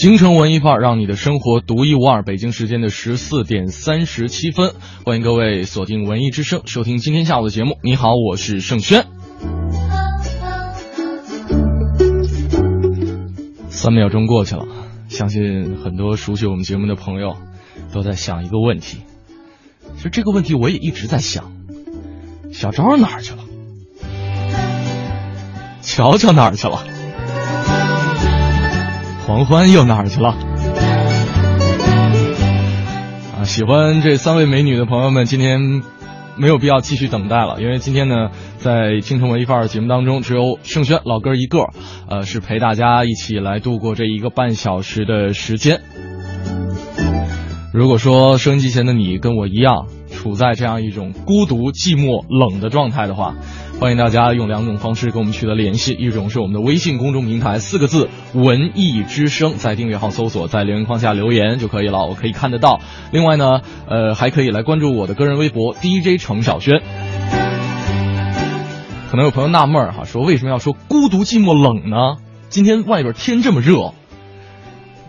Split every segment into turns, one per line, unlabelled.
京城文艺范儿，让你的生活独一无二。北京时间的十四点三十七分，欢迎各位锁定文艺之声，收听今天下午的节目。你好，我是盛轩。三秒钟过去了，相信很多熟悉我们节目的朋友都在想一个问题。其实这个问题我也一直在想，小昭哪儿去了？乔乔哪儿去了？狂欢又哪儿去了？啊，喜欢这三位美女的朋友们，今天没有必要继续等待了，因为今天呢，在京城文艺范儿节目当中，只有盛轩老哥一个，呃，是陪大家一起来度过这一个半小时的时间。如果说收音机前的你跟我一样，处在这样一种孤独、寂寞、冷的状态的话，欢迎大家用两种方式跟我们取得联系，一种是我们的微信公众平台，四个字“文艺之声”，在订阅号搜索，在留言框下留言就可以了，我可以看得到。另外呢，呃，还可以来关注我的个人微博 DJ 程小轩。可能有朋友纳闷儿哈，说为什么要说孤独、寂寞、冷呢？今天外边天这么热。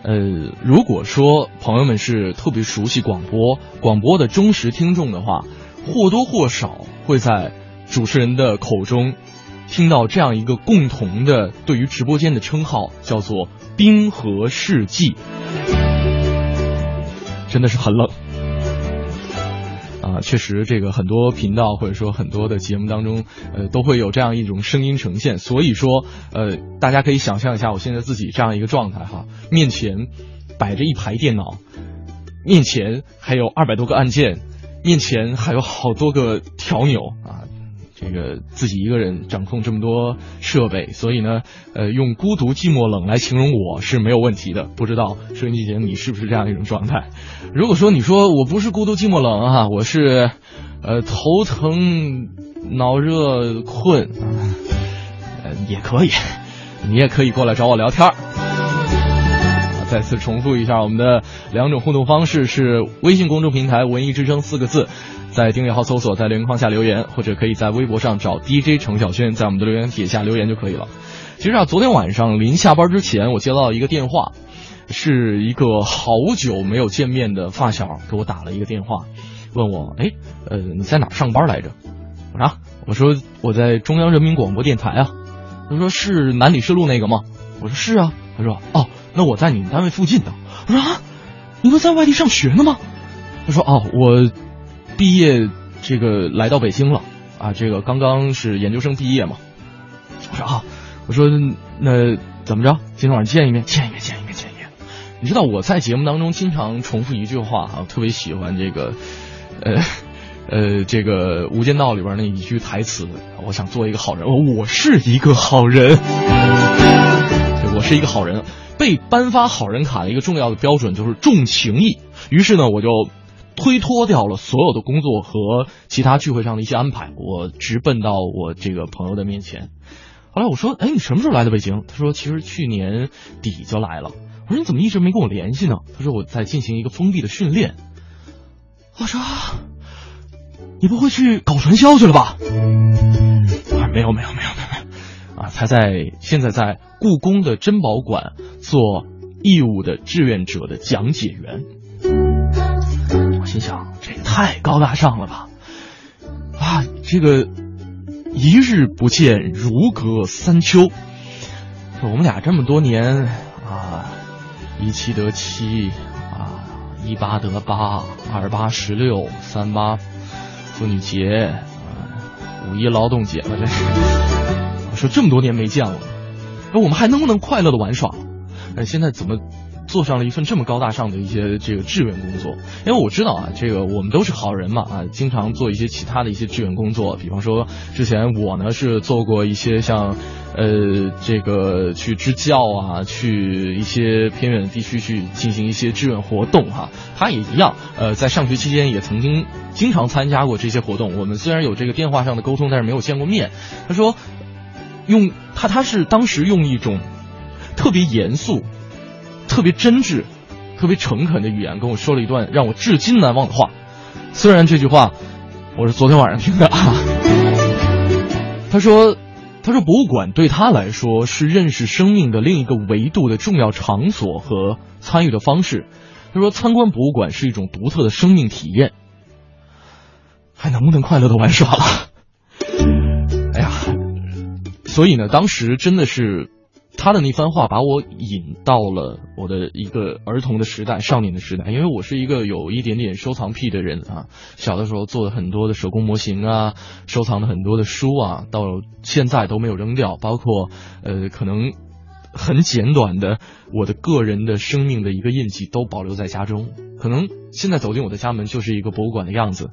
呃，如果说朋友们是特别熟悉广播、广播的忠实听众的话，或多或少会在主持人的口中听到这样一个共同的对于直播间的称号，叫做“冰河世纪”，真的是很冷。啊，确实，这个很多频道或者说很多的节目当中，呃，都会有这样一种声音呈现。所以说，呃，大家可以想象一下我现在自己这样一个状态哈，面前摆着一排电脑，面前还有二百多个按键，面前还有好多个调钮啊。这个自己一个人掌控这么多设备，所以呢，呃，用孤独、寂寞、冷来形容我是没有问题的。不知道收音机前你是不是这样一种状态？如果说你说我不是孤独、寂寞、冷啊，我是，呃，头疼、脑热、困，呃，也可以，你也可以过来找我聊天儿。再次重复一下，我们的两种互动方式是微信公众平台“文艺之声”四个字。在订阅号搜索，在留言框下留言，或者可以在微博上找 DJ 程小轩，在我们的留言帖下留言就可以了。其实啊，昨天晚上临下班之前，我接到一个电话，是一个好久没有见面的发小给我打了一个电话，问我，哎，呃，你在哪上班来着？我说，我说我在中央人民广播电台啊。他说是南礼士路那个吗？我说是啊。他说，哦，那我在你们单位附近的。我说啊，你不在外地上学呢吗？他说，哦，我。毕业，这个来到北京了啊，这个刚刚是研究生毕业嘛。我说啊，我说那怎么着？今天晚上见一面，见一面，见一面，见一面。你知道我在节目当中经常重复一句话哈，特别喜欢这个，呃呃，这个《无间道》里边那一句台词，我想做一个好人，我我是一个好人，我是一个好人。被颁发好人卡的一个重要的标准就是重情义，于是呢，我就。推脱掉了所有的工作和其他聚会上的一些安排，我直奔到我这个朋友的面前。后来我说：“哎，你什么时候来的北京？”他说：“其实去年底就来了。”我说：“你怎么一直没跟我联系呢？”他说：“我在进行一个封闭的训练。”我说：“你不会去搞传销去了吧？”啊，没有没有没有没有，啊，他在现在在故宫的珍宝馆做义务的志愿者的讲解员。心想这也太高大上了吧！啊，这个一日不见如隔三秋。我们俩这么多年啊，一七得七啊，一八得八，二八十六，三八妇女节啊，五一劳动节了，这是。我说这么多年没见了，那我们还能不能快乐的玩耍？哎，现在怎么做上了一份这么高大上的一些这个志愿工作？因为我知道啊，这个我们都是好人嘛啊，经常做一些其他的一些志愿工作，比方说之前我呢是做过一些像呃这个去支教啊，去一些偏远的地区去进行一些志愿活动哈。他也一样，呃，在上学期间也曾经经常参加过这些活动。我们虽然有这个电话上的沟通，但是没有见过面。他说，用他他是当时用一种特别严肃。特别真挚、特别诚恳的语言跟我说了一段让我至今难忘的话。虽然这句话我是昨天晚上听的啊。他说：“他说博物馆对他来说是认识生命的另一个维度的重要场所和参与的方式。他说参观博物馆是一种独特的生命体验。还能不能快乐的玩耍了？哎呀，所以呢，当时真的是。”他的那番话把我引到了我的一个儿童的时代、少年的时代，因为我是一个有一点点收藏癖的人啊。小的时候做了很多的手工模型啊，收藏了很多的书啊，到现在都没有扔掉。包括呃，可能很简短的我的个人的生命的一个印记都保留在家中。可能现在走进我的家门就是一个博物馆的样子，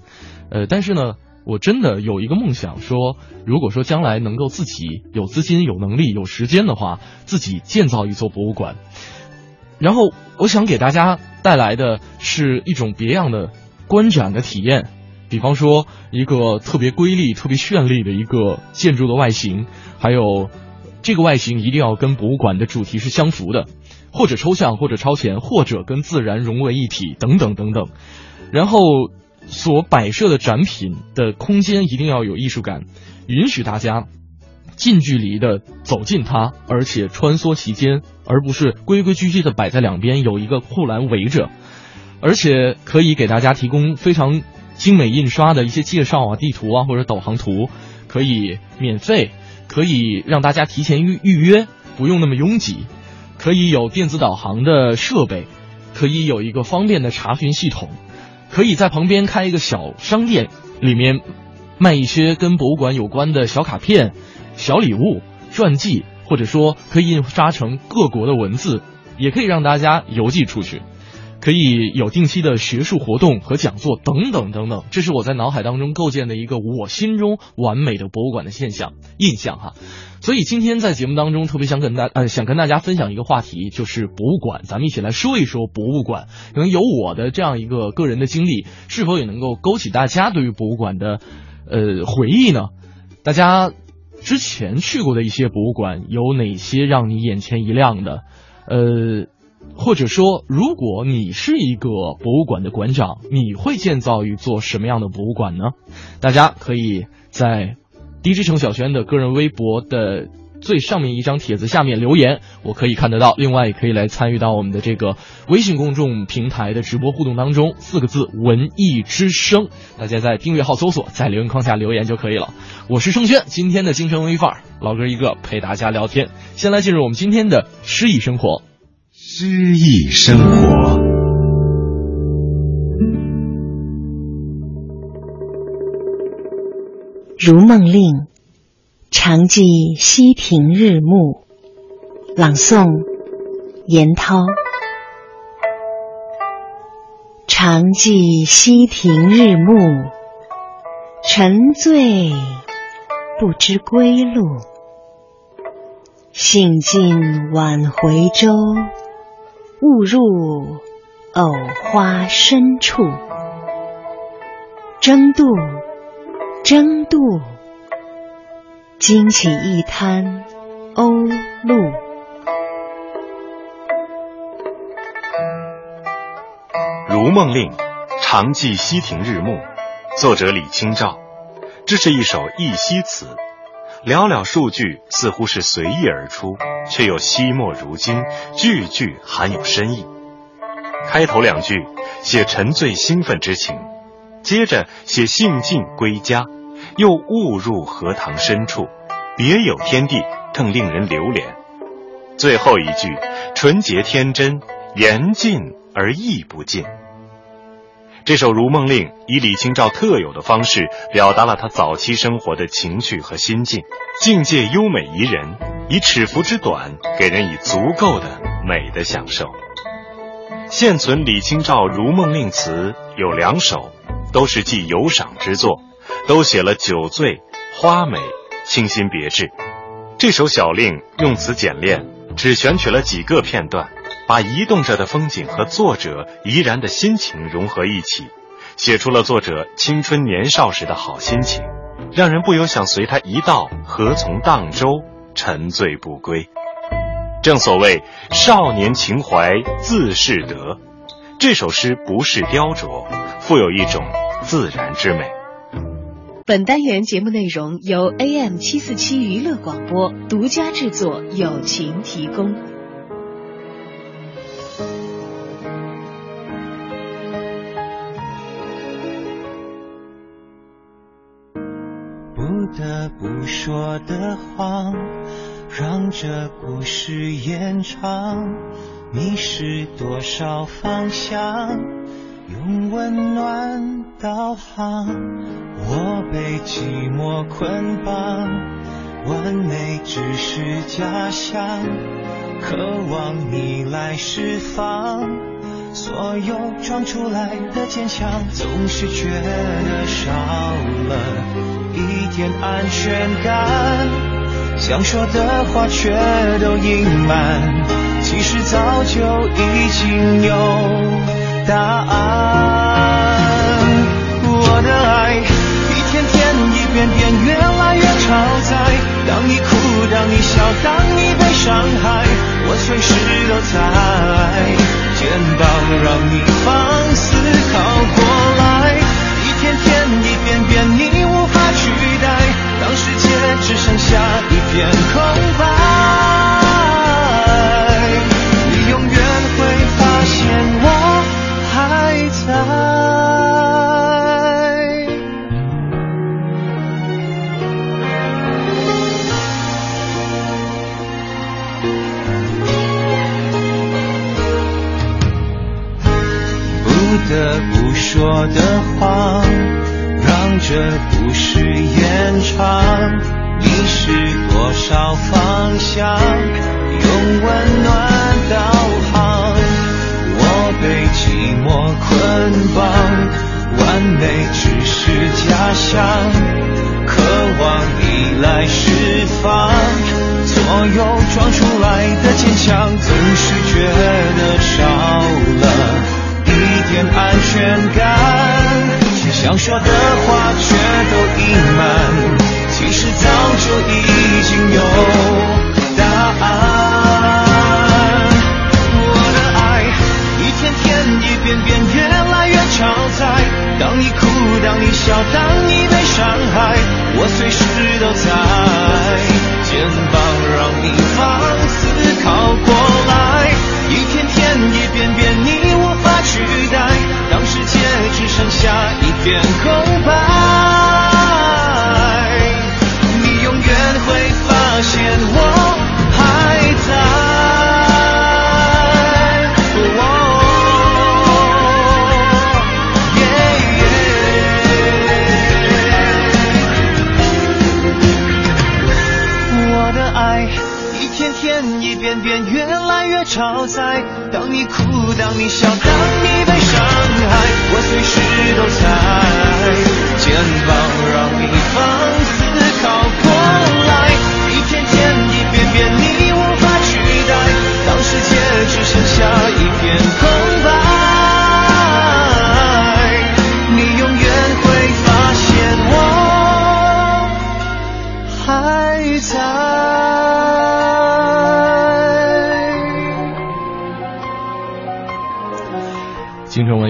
呃，但是呢。我真的有一个梦想，说如果说将来能够自己有资金、有能力、有时间的话，自己建造一座博物馆。然后我想给大家带来的是一种别样的观展的体验，比方说一个特别瑰丽、特别绚丽的一个建筑的外形，还有这个外形一定要跟博物馆的主题是相符的，或者抽象，或者超前，或者跟自然融为一体，等等等等。然后。所摆设的展品的空间一定要有艺术感，允许大家近距离的走进它，而且穿梭其间，而不是规规矩矩的摆在两边，有一个护栏围着，而且可以给大家提供非常精美印刷的一些介绍啊、地图啊或者导航图，可以免费，可以让大家提前预预约，不用那么拥挤，可以有电子导航的设备，可以有一个方便的查询系统。可以在旁边开一个小商店，里面卖一些跟博物馆有关的小卡片、小礼物、传记，或者说可以印刷成各国的文字，也可以让大家邮寄出去。可以有定期的学术活动和讲座等等等等，这是我在脑海当中构建的一个我心中完美的博物馆的现象印象哈。所以今天在节目当中特别想跟大呃想跟大家分享一个话题，就是博物馆，咱们一起来说一说博物馆。可能有我的这样一个个人的经历，是否也能够勾起大家对于博物馆的呃回忆呢？大家之前去过的一些博物馆有哪些让你眼前一亮的？呃。或者说，如果你是一个博物馆的馆长，你会建造一座什么样的博物馆呢？大家可以在 DJ 程小轩的个人微博的最上面一张帖子下面留言，我可以看得到。另外，也可以来参与到我们的这个微信公众平台的直播互动当中，四个字“文艺之声”，大家在订阅号搜索，在留言框下留言就可以了。我是盛轩，今天的京城文艺范儿，老哥一个陪大家聊天。先来进入我们今天的诗意生活。
诗意生活，
如梦令，常记溪亭日暮。朗诵：严涛。常记溪亭日暮，沉醉不知归路。兴尽晚回舟。误入藕花深处，争渡，争渡，惊起一滩鸥鹭。
如梦令，常记溪亭日暮。作者李清照。这是一首忆昔词。寥寥数句，似乎是随意而出，却又惜墨如金，句句含有深意。开头两句写沉醉兴奋之情，接着写兴尽归家，又误入荷塘深处，别有天地，更令人流连。最后一句纯洁天真，言尽而意不尽。这首《如梦令》以李清照特有的方式，表达了他早期生活的情趣和心境，境界优美宜人，以尺幅之短，给人以足够的美的享受。现存李清照《如梦令》词有两首，都是记游赏之作，都写了酒醉、花美、清新别致。这首小令用词简练，只选取了几个片段，把移动着的风景和作者怡然的心情融合一起，写出了作者青春年少时的好心情，让人不由想随他一道何从荡舟，沉醉不归。正所谓少年情怀自是得，这首诗不是雕琢，富有一种自然之美。
本单元节目内容由 AM 七四七娱乐广播独家制作，友情提供。
不说的谎。让这故事延长，迷失多少方向？用温暖导航。我被寂寞捆绑，完美只是假象，渴望你来释放。所有装出来的坚强，总是觉得少了一点安全感。想说的话却都隐瞒，其实早就已经有答案。我的爱一天天一遍遍越来越超载，当你哭，当你笑，当你被伤害，我随时都在，肩膀让你放肆靠过来，一天天一遍遍你无法取代，当世界只剩下。一片这不是延长。迷失多少方向？用温暖导航。我被寂寞捆绑，完美只是假象，渴望你来释放。所有装出来的坚强，总是觉得少了一点安全感。想说的话全都隐瞒。其实早就已经有答案。我的爱一天天一遍遍越来越超载。当你哭，当你笑，当你被伤害，我随时都在，片空白。你永远会发现我还在。我的爱一天天一遍遍越来越超载。当你哭，当你笑，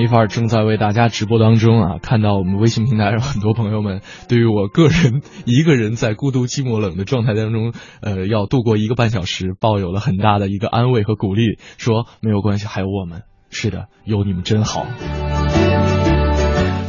范儿正在为大家直播当中啊！看到我们微信平台上很多朋友们对于我个人一个人在孤独寂寞冷的状态当中，呃，要度过一个半小时，抱有了很大的一个安慰和鼓励，说没有关系，还有我们，是的，有你们真好。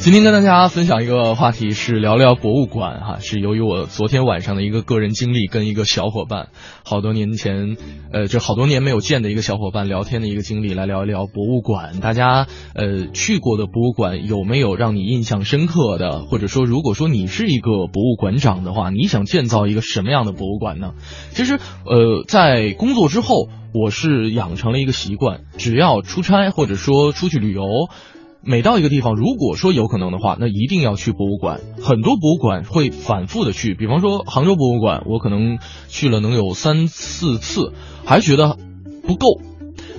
今天跟大家分享一个话题是聊聊博物馆哈，是由于我昨天晚上的一个个人经历，跟一个小伙伴，好多年前，呃，就好多年没有见的一个小伙伴聊天的一个经历，来聊一聊博物馆。大家呃去过的博物馆有没有让你印象深刻的？或者说，如果说你是一个博物馆长的话，你想建造一个什么样的博物馆呢？其实呃，在工作之后，我是养成了一个习惯，只要出差或者说出去旅游。每到一个地方，如果说有可能的话，那一定要去博物馆。很多博物馆会反复的去，比方说杭州博物馆，我可能去了能有三四次，还觉得不够。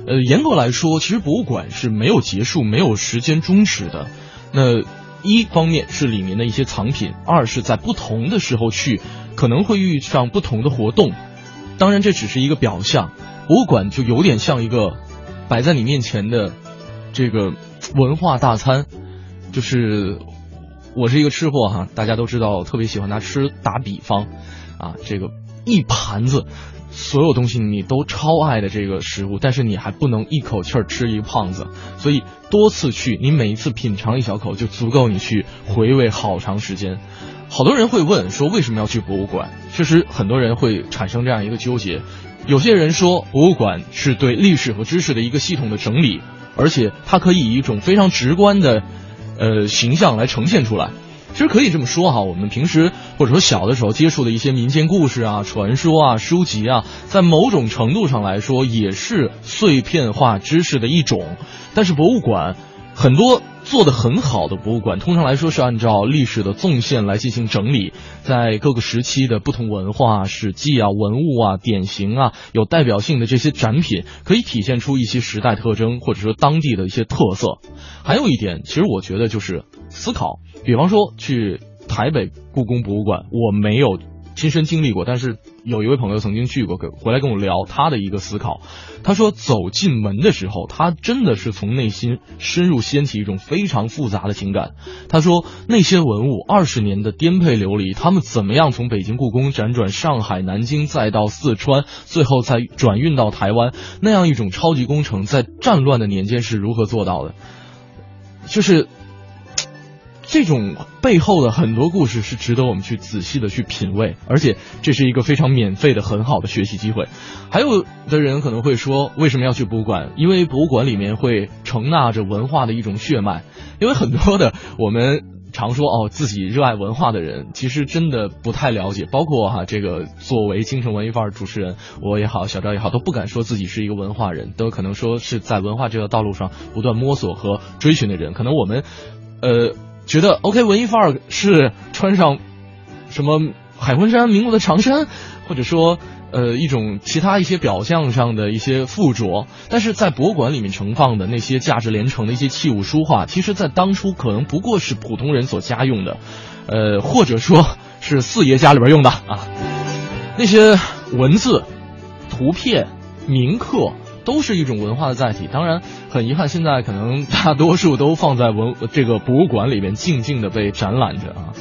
呃，严格来说，其实博物馆是没有结束、没有时间终止的。那一方面是里面的一些藏品，二是在不同的时候去，可能会遇上不同的活动。当然，这只是一个表象。博物馆就有点像一个摆在你面前的这个。文化大餐，就是我是一个吃货哈，大家都知道，特别喜欢拿吃打比方，啊，这个一盘子所有东西你都超爱的这个食物，但是你还不能一口气儿吃一个胖子，所以多次去，你每一次品尝一小口就足够你去回味好长时间。好多人会问说为什么要去博物馆？确实很多人会产生这样一个纠结，有些人说博物馆是对历史和知识的一个系统的整理。而且它可以以一种非常直观的，呃形象来呈现出来。其实可以这么说哈，我们平时或者说小的时候接触的一些民间故事啊、传说啊、书籍啊，在某种程度上来说也是碎片化知识的一种。但是博物馆很多。做的很好的博物馆，通常来说是按照历史的纵线来进行整理，在各个时期的不同文化、史记啊、文物啊、典型啊，有代表性的这些展品，可以体现出一些时代特征，或者说当地的一些特色。还有一点，其实我觉得就是思考，比方说去台北故宫博物馆，我没有。亲身经历过，但是有一位朋友曾经去过，跟回来跟我聊他的一个思考。他说，走进门的时候，他真的是从内心深入掀起一种非常复杂的情感。他说，那些文物二十年的颠沛流离，他们怎么样从北京故宫辗转上海、南京，再到四川，最后再转运到台湾，那样一种超级工程，在战乱的年间是如何做到的？就是。这种背后的很多故事是值得我们去仔细的去品味，而且这是一个非常免费的很好的学习机会。还有的人可能会说，为什么要去博物馆？因为博物馆里面会承纳着文化的一种血脉。因为很多的我们常说哦，自己热爱文化的人，其实真的不太了解。包括哈，这个作为京城文艺范儿主持人，我也好，小赵也好，都不敢说自己是一个文化人，都可能说是在文化这条道路上不断摸索和追寻的人。可能我们，呃。觉得 OK 文艺范儿是穿上什么海魂衫、民国的长衫，或者说呃一种其他一些表象上的一些附着，但是在博物馆里面盛放的那些价值连城的一些器物书画，其实在当初可能不过是普通人所家用的，呃或者说 是四爷家里边用的啊，那些文字、图片、铭刻。都是一种文化的载体。当然，很遗憾，现在可能大多数都放在文这个博物馆里面，静静的被展览着啊。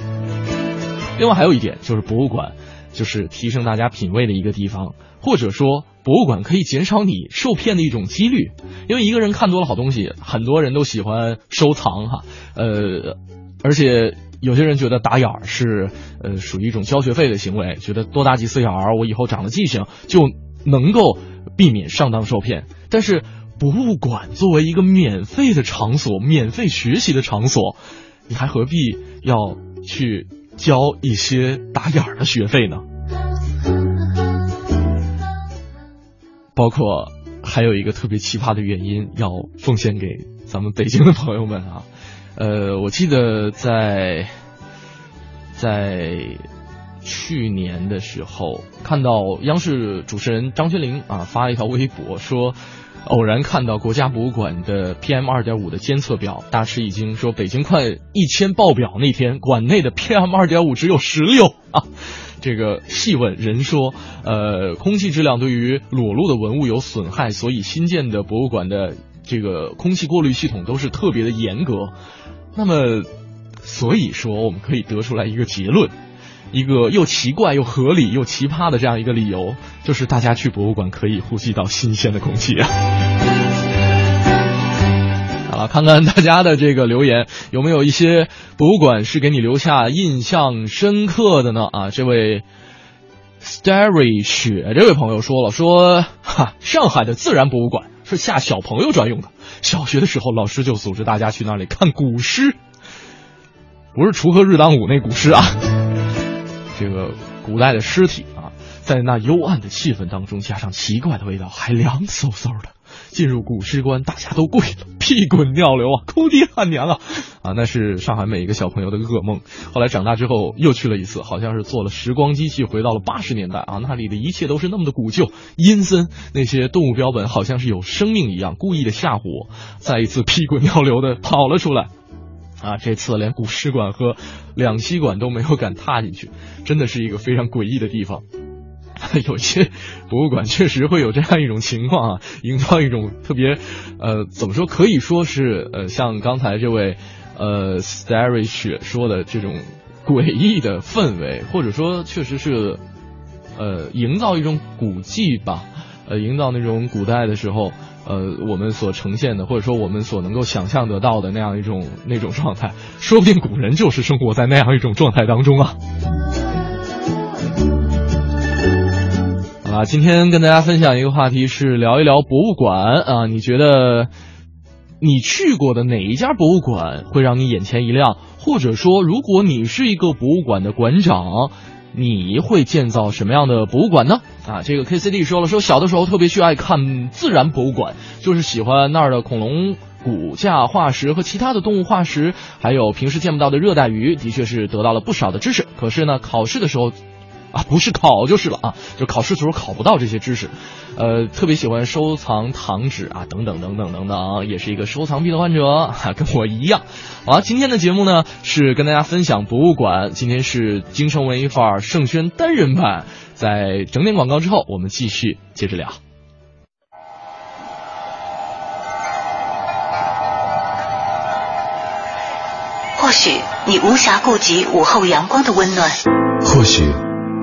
另外还有一点，就是博物馆就是提升大家品味的一个地方，或者说博物馆可以减少你受骗的一种几率。因为一个人看多了好东西，很多人都喜欢收藏哈。呃，而且有些人觉得打眼儿是呃属于一种交学费的行为，觉得多打几次眼儿，我以后长了记性就能够。避免上当受骗，但是博物馆作为一个免费的场所、免费学习的场所，你还何必要去交一些打眼儿的学费呢？包括还有一个特别奇葩的原因，要奉献给咱们北京的朋友们啊。呃，我记得在在。去年的时候，看到央视主持人张泉灵啊发了一条微博，说偶然看到国家博物馆的 PM 二点五的监测表，大吃一惊，说北京快一千爆表那天，馆内的 PM 二点五只有十六啊。这个细问人说，呃，空气质量对于裸露的文物有损害，所以新建的博物馆的这个空气过滤系统都是特别的严格。那么，所以说我们可以得出来一个结论。一个又奇怪又合理又奇葩的这样一个理由，就是大家去博物馆可以呼吸到新鲜的空气啊！好啊，看看大家的这个留言有没有一些博物馆是给你留下印象深刻的呢？啊，这位 Starry 雪这位朋友说了，说哈，上海的自然博物馆是吓小朋友专用的，小学的时候老师就组织大家去那里看古诗，不是锄禾日当午那古诗啊，这个古代的尸体啊，在那幽暗的气氛当中，加上奇怪的味道，还凉飕飕的。进入古诗馆，大家都跪了，屁滚尿流啊，哭爹喊娘啊，啊，那是上海每一个小朋友的噩梦。后来长大之后又去了一次，好像是坐了时光机器回到了八十年代啊，那里的一切都是那么的古旧、阴森，那些动物标本好像是有生命一样，故意的吓唬我，再一次屁滚尿流的跑了出来。啊，这次连古诗馆和两栖馆都没有敢踏进去，真的是一个非常诡异的地方。有些博物馆确实会有这样一种情况啊，营造一种特别，呃，怎么说？可以说是呃，像刚才这位呃 Starry 雪说的这种诡异的氛围，或者说确实是呃，营造一种古迹吧，呃，营造那种古代的时候，呃，我们所呈现的，或者说我们所能够想象得到的那样一种那种状态，说不定古人就是生活在那样一种状态当中啊。啊，今天跟大家分享一个话题是聊一聊博物馆啊，你觉得你去过的哪一家博物馆会让你眼前一亮？或者说，如果你是一个博物馆的馆长，你会建造什么样的博物馆呢？啊，这个 K C D 说了，说小的时候特别去爱看自然博物馆，就是喜欢那儿的恐龙骨架化石和其他的动物化石，还有平时见不到的热带鱼，的确是得到了不少的知识。可是呢，考试的时候。啊，不是考就是了啊，就考试的时候考不到这些知识，呃，特别喜欢收藏糖纸啊，等等等等等等，也是一个收藏癖的患者，哈，跟我一样。好，今天的节目呢是跟大家分享博物馆，今天是京城文艺范儿盛轩单人版，在整点广告之后，我们继续接着聊。
或许你无暇顾及午后阳光的温暖，
或许。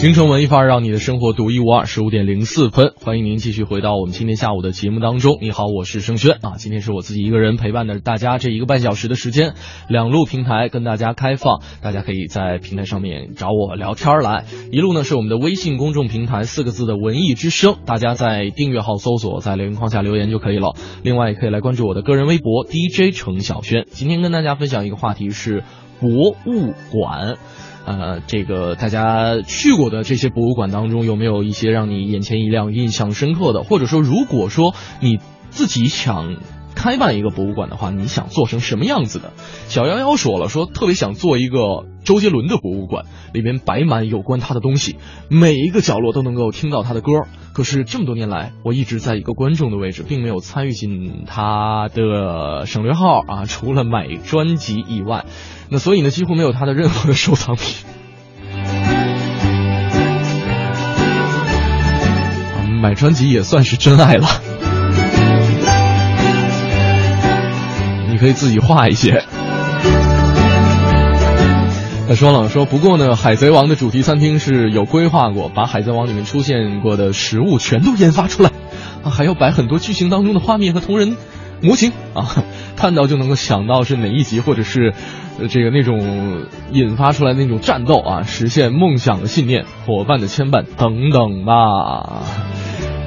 京城文艺范儿，让你的生活独一无二。十五点零四分，欢迎您继续回到我们今天下午的节目当中。你好，我是盛轩啊。今天是我自己一个人陪伴着大家这一个半小时的时间，两路平台跟大家开放，大家可以在平台上面找我聊天来。一路呢是我们的微信公众平台四个字的文艺之声，大家在订阅号搜索，在留言框下留言就可以了。另外也可以来关注我的个人微博 DJ 程小轩。今天跟大家分享一个话题是博物馆。呃，这个大家去过的这些博物馆当中，有没有一些让你眼前一亮、印象深刻的？或者说，如果说你自己想开办一个博物馆的话，你想做成什么样子的？小幺幺说了，说特别想做一个周杰伦的博物馆，里面摆满有关他的东西，每一个角落都能够听到他的歌。可是这么多年来，我一直在一个观众的位置，并没有参与进他的省略号啊，除了买专辑以外。那所以呢，几乎没有他的任何的收藏品。买专辑也算是真爱了。可以自己画一些。他说了，说不过呢，《海贼王》的主题餐厅是有规划过，把《海贼王》里面出现过的食物全都研发出来，啊，还要摆很多剧情当中的画面和同人模型啊，看到就能够想到是哪一集，或者是。这个那种引发出来那种战斗啊，实现梦想的信念，伙伴的牵绊等等吧，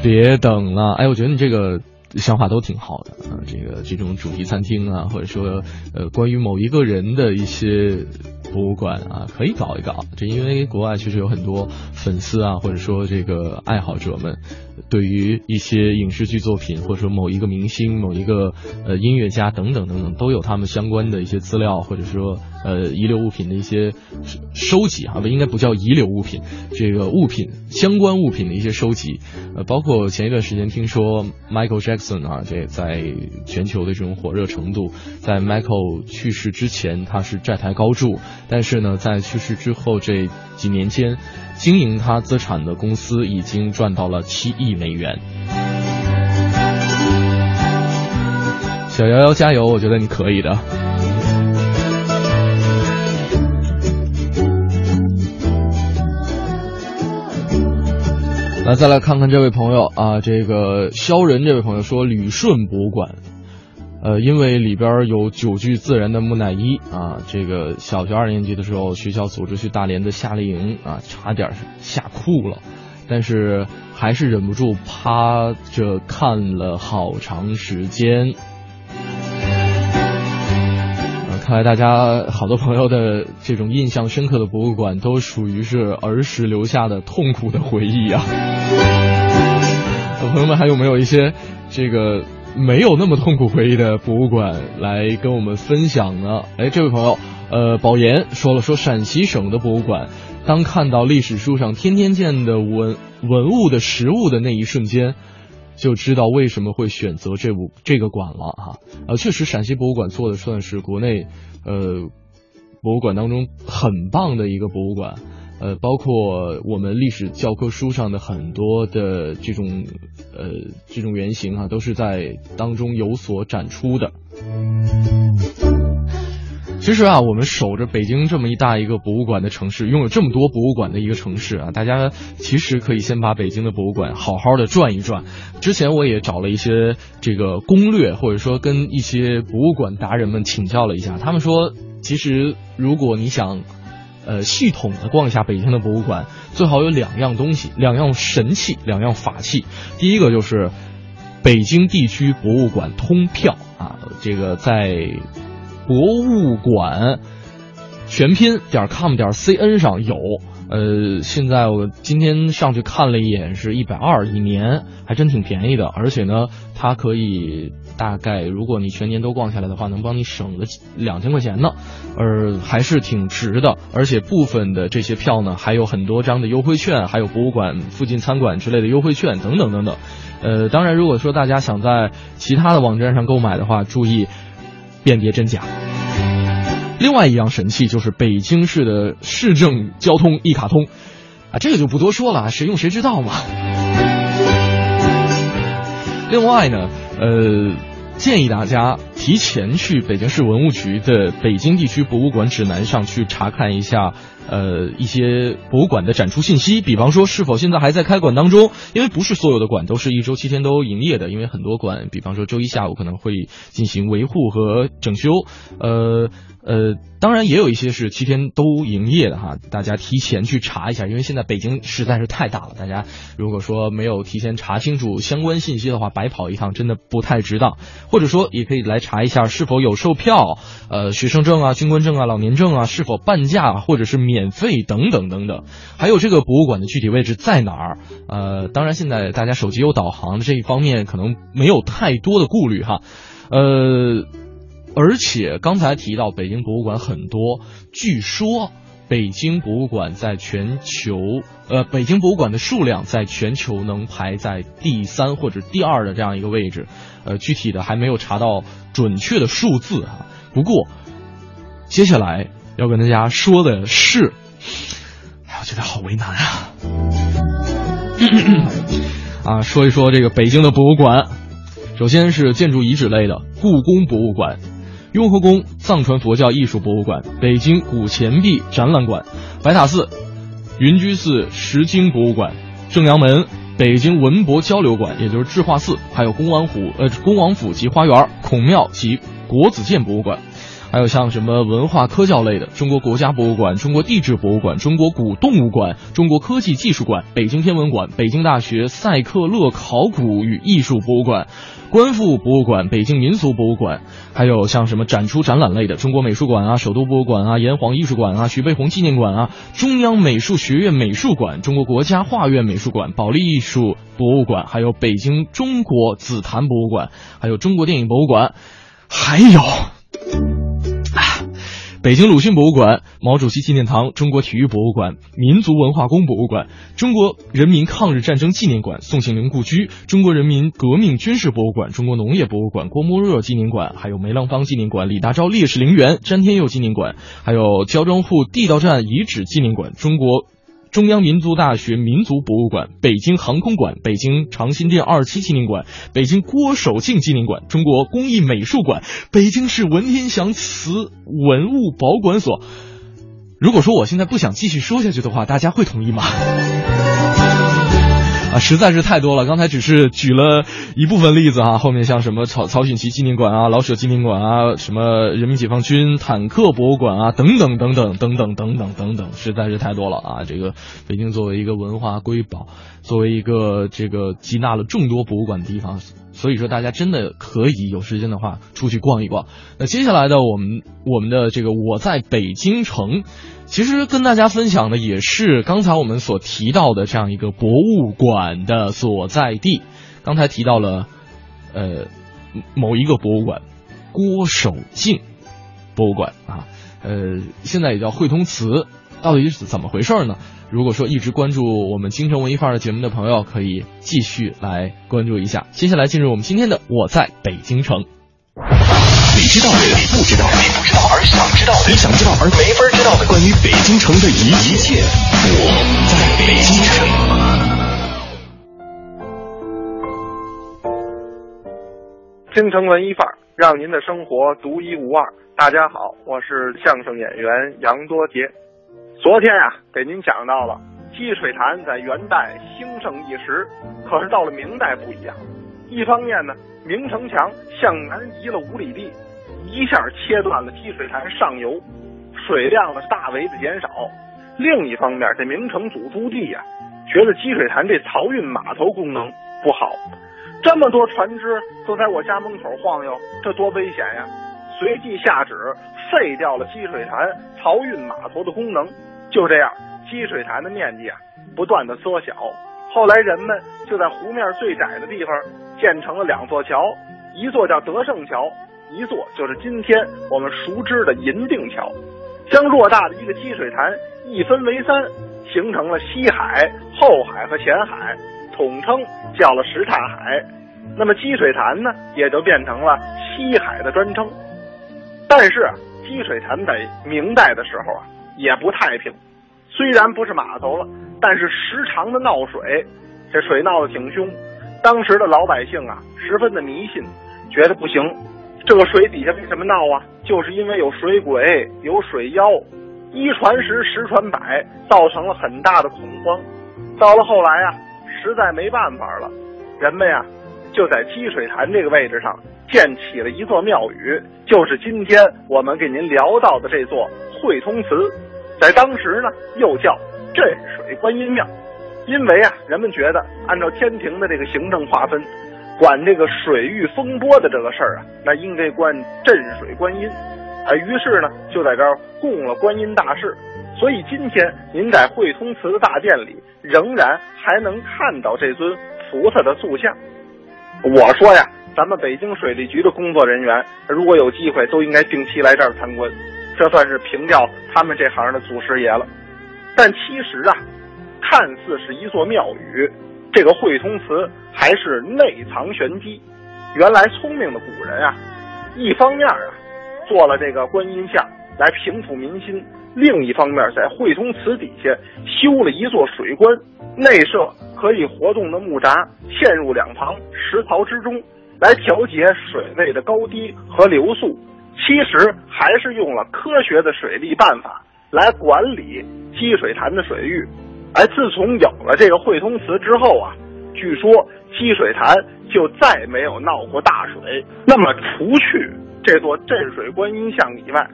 别等了。哎，我觉得你这个想法都挺好的啊。这个这种主题餐厅啊，或者说呃关于某一个人的一些博物馆啊，可以搞一搞。这因为国外确实有很多粉丝啊，或者说这个爱好者们。对于一些影视剧作品，或者说某一个明星、某一个呃音乐家等等等等，都有他们相关的一些资料，或者说呃遗留物品的一些收集啊，不应该不叫遗留物品，这个物品相关物品的一些收集，呃，包括前一段时间听说 Michael Jackson 啊，这在全球的这种火热程度，在 Michael 去世之前他是债台高筑，但是呢，在去世之后这几年间，经营他资产的公司已经赚到了七亿亿美元。小瑶瑶加油！我觉得你可以的。来，再来看看这位朋友啊，这个肖仁这位朋友说，旅顺博物馆，呃，因为里边有九具自然的木乃伊啊，这个小学二年级的时候，学校组织去大连的夏令营啊，差点吓哭了，但是还是忍不住趴着看了好长时间。看来大家好多朋友的这种印象深刻的博物馆，都属于是儿时留下的痛苦的回忆啊。朋友们还有没有一些这个没有那么痛苦回忆的博物馆来跟我们分享呢？哎，这位朋友，呃，宝岩说了，说陕西省的博物馆，当看到历史书上天天见的文文物的实物的那一瞬间。就知道为什么会选择这部这个馆了哈，呃，确实陕西博物馆做的算是国内呃博物馆当中很棒的一个博物馆，呃，包括我们历史教科书上的很多的这种呃这种原型啊，都是在当中有所展出的。其实啊，我们守着北京这么一大一个博物馆的城市，拥有这么多博物馆的一个城市啊，大家其实可以先把北京的博物馆好好的转一转。之前我也找了一些这个攻略，或者说跟一些博物馆达人们请教了一下，他们说，其实如果你想，呃，系统的逛一下北京的博物馆，最好有两样东西，两样神器，两样法器。第一个就是北京地区博物馆通票啊，这个在。博物馆全拼点 com 点 cn 上有，呃，现在我今天上去看了一眼，是一百二一年，还真挺便宜的。而且呢，它可以大概如果你全年都逛下来的话，能帮你省个两千块钱呢，呃，还是挺值的。而且部分的这些票呢，还有很多张的优惠券，还有博物馆附近餐馆之类的优惠券等等等等。呃，当然，如果说大家想在其他的网站上购买的话，注意。辨别真假。另外一样神器就是北京市的市政交通一卡通，啊，这个就不多说了，谁用谁知道嘛。另外呢，呃，建议大家提前去北京市文物局的北京地区博物馆指南上去查看一下。呃，一些博物馆的展出信息，比方说是否现在还在开馆当中，因为不是所有的馆都是一周七天都营业的，因为很多馆，比方说周一下午可能会进行维护和整修，呃。呃，当然也有一些是七天都营业的哈，大家提前去查一下，因为现在北京实在是太大了，大家如果说没有提前查清楚相关信息的话，白跑一趟真的不太值当。或者说也可以来查一下是否有售票，呃，学生证啊、军官证啊、老年证啊，是否半价或者是免费等等等等。还有这个博物馆的具体位置在哪儿？呃，当然现在大家手机有导航的这一方面可能没有太多的顾虑哈，呃。而且刚才提到北京博物馆很多，据说北京博物馆在全球，呃，北京博物馆的数量在全球能排在第三或者第二的这样一个位置，呃，具体的还没有查到准确的数字啊。不过，接下来要跟大家说的是，哎，我觉得好为难啊。啊，说一说这个北京的博物馆，首先是建筑遗址类的故宫博物馆。雍和宫藏传佛教艺术博物馆、北京古钱币展览馆、白塔寺、云居寺石经博物馆、正阳门北京文博交流馆，也就是智化寺，还有恭王府呃恭王府及花园、孔庙及国子监博物馆。还有像什么文化科教类的，中国国家博物馆、中国地质博物馆、中国古动物馆、中国科技技术馆、北京天文馆、北京大学赛克勒考古与艺术博物馆、观复博物馆、北京民俗博物馆，还有像什么展出展览类的，中国美术馆啊、首都博物馆啊、炎黄艺术馆啊、徐悲鸿纪念馆啊、中央美术学院美术馆、中国国家画院美术馆、保利艺术博物馆，还有北京中国紫檀博物馆，还有中国电影博物馆，还有。北京鲁迅博物馆、毛主席纪念堂、中国体育博物馆、民族文化宫博物馆、中国人民抗日战争纪念馆、宋庆龄故居、中国人民革命军事博物馆、中国农业博物馆、郭沫若纪念馆，还有梅兰芳纪念馆、李大钊烈士陵园、詹天佑纪念馆，还有焦庄户地道战遗址纪念馆、中国。中央民族大学民族博物馆、北京航空馆、北京长辛店二期纪念馆、北京郭守敬纪念馆、中国工艺美术馆、北京市文天祥祠文物保管所。如果说我现在不想继续说下去的话，大家会同意吗？啊，实在是太多了。刚才只是举了一部分例子哈，后面像什么曹曹雪芹纪念馆啊、老舍纪念馆啊、什么人民解放军坦克博物馆啊，等等等等等等等等等等，实在是太多了啊。这个北京作为一个文化瑰宝，作为一个这个集纳了众多博物馆的地方，所以说大家真的可以有时间的话出去逛一逛。那接下来的我们我们的这个我在北京城。其实跟大家分享的也是刚才我们所提到的这样一个博物馆的所在地。刚才提到了，呃，某一个博物馆——郭守敬博物馆啊，呃，现在也叫汇通祠，到底是怎么回事呢？如果说一直关注我们京城文艺范儿的节目的朋友，可以继续来关注一下。接下来进入我们今天的《我在北京城》。
你知道的，你不知道的，
你不知道而想知道的，
你想知道而
没法知道的，
关于北京城的一切，我在北京城。
京城文艺范儿，让您的生活独一无二。大家好，我是相声演员杨多杰。昨天啊，给您讲到了积水潭在元代兴盛一时，可是到了明代不一样。一方面呢，明城墙向南移了五里地，一下切断了积水潭上游，水量呢大为的减少。另一方面，这明城祖朱棣呀，觉得积水潭这漕运码头功能不好，这么多船只都在我家门口晃悠，这多危险呀！随即下旨废掉了积水潭漕运码头的功能。就这样，积水潭的面积啊不断的缩小。后来人们就在湖面最窄的地方。建成了两座桥，一座叫德胜桥，一座就是今天我们熟知的银锭桥，将偌大的一个积水潭一分为三，形成了西海、后海和前海，统称叫了什刹海。那么积水潭呢，也就变成了西海的专称。但是积水潭在明代的时候啊，也不太平，虽然不是码头了，但是时常的闹水，这水闹得挺凶。当时的老百姓啊，十分的迷信，觉得不行，这个水底下为什么闹啊？就是因为有水鬼、有水妖，一传十，十传百，造成了很大的恐慌。到了后来啊，实在没办法了，人们呀，就在积水潭这个位置上建起了一座庙宇，就是今天我们给您聊到的这座汇通祠，在当时呢，又叫镇水观音庙。因为啊，人们觉得按照天庭的这个行政划分，管这个水域风波的这个事儿啊，那应该关镇水观音，啊，于是呢，就在这儿供了观音大士。所以今天您在汇通祠的大殿里，仍然还能看到这尊菩萨的塑像。我说呀，咱们北京水利局的工作人员，如果有机会，都应该定期来这儿参观，这算是凭吊他们这行的祖师爷了。但其实啊。看似是一座庙宇，这个汇通祠还是内藏玄机。原来聪明的古人啊，一方面啊做了这个观音像来平抚民心，另一方面在汇通祠底下修了一座水关，内设可以活动的木闸，嵌入两旁石槽之中，来调节水位的高低和流速。其实还是用了科学的水利办法来管理积水潭的水域。哎，自从有了这个汇通祠之后啊，据说积水潭就再没有闹过大水。那么，除去这座镇水观音像以外，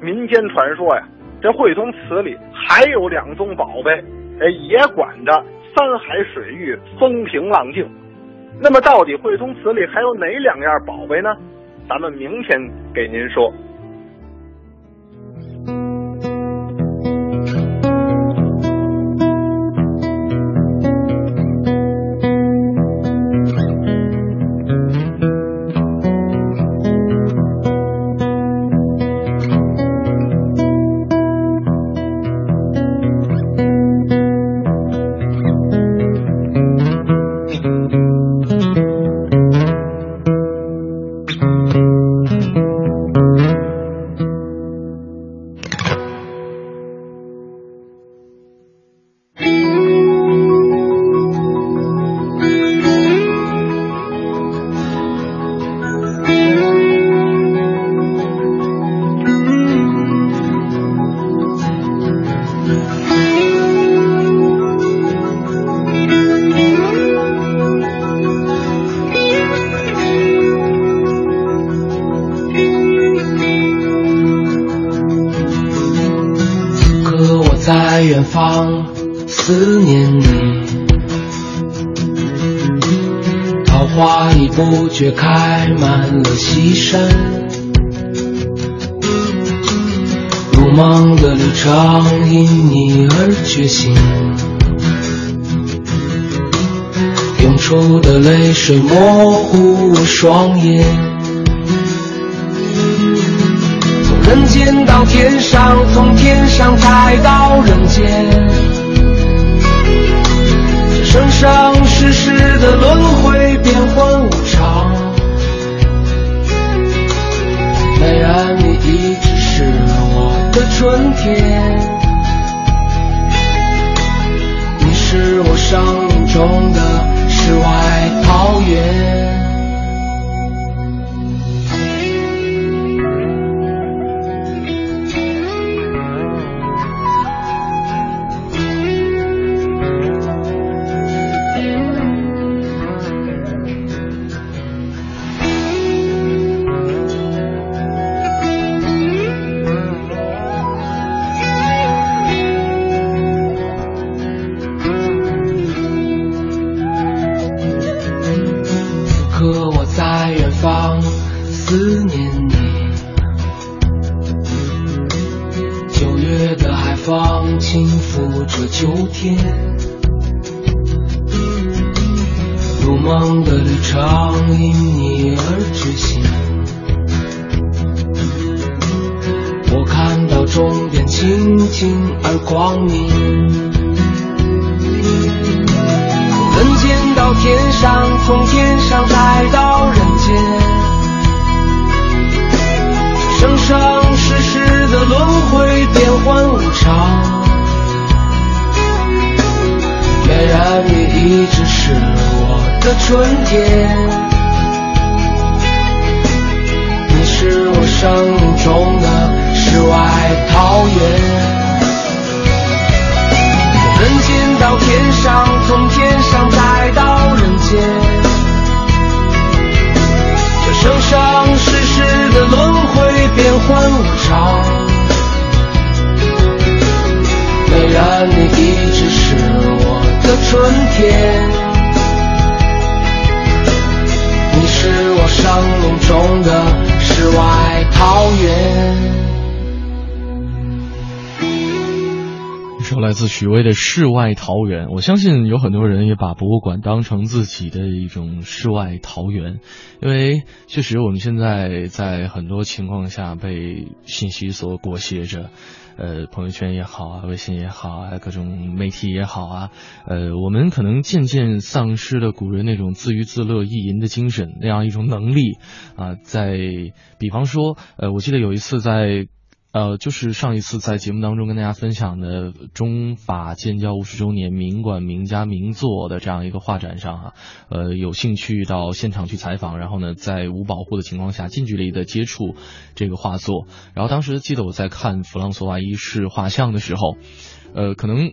民间传说呀，这汇通祠里还有两宗宝贝，哎，也管着三海水域风平浪静。那么，到底汇通祠里还有哪两样宝贝呢？咱们明天给您说。
你而觉醒。涌出的泪水模糊我双眼，从人间到天上，从天上再到人间，这生生世世的轮回变幻无常。美人，你一直是我的春天，是我生命中的世外桃源。你从人间到天上从天上再到人间生生世世的轮回变幻无常。俨然你一直是我的春天你是我生命中的世外桃源。
来自许巍的世外桃源，我相信有很多人也把博物馆当成自己的一种世外桃源，因为确实我们现在在很多情况下被信息所裹挟着，呃，朋友圈也好啊，微信也好啊，各种媒体也好啊，呃，我们可能渐渐丧失了古人那种自娱自乐、意淫的精神那样一种能力。啊，在比方说，呃，我记得有一次在。呃，就是上一次在节目当中跟大家分享的中法建交五十周年名馆名家名作的这样一个画展上哈，呃，有兴趣到现场去采访，然后呢，在无保护的情况下近距离的接触这个画作，然后当时记得我在看弗朗索瓦一世画像的时候，呃，可能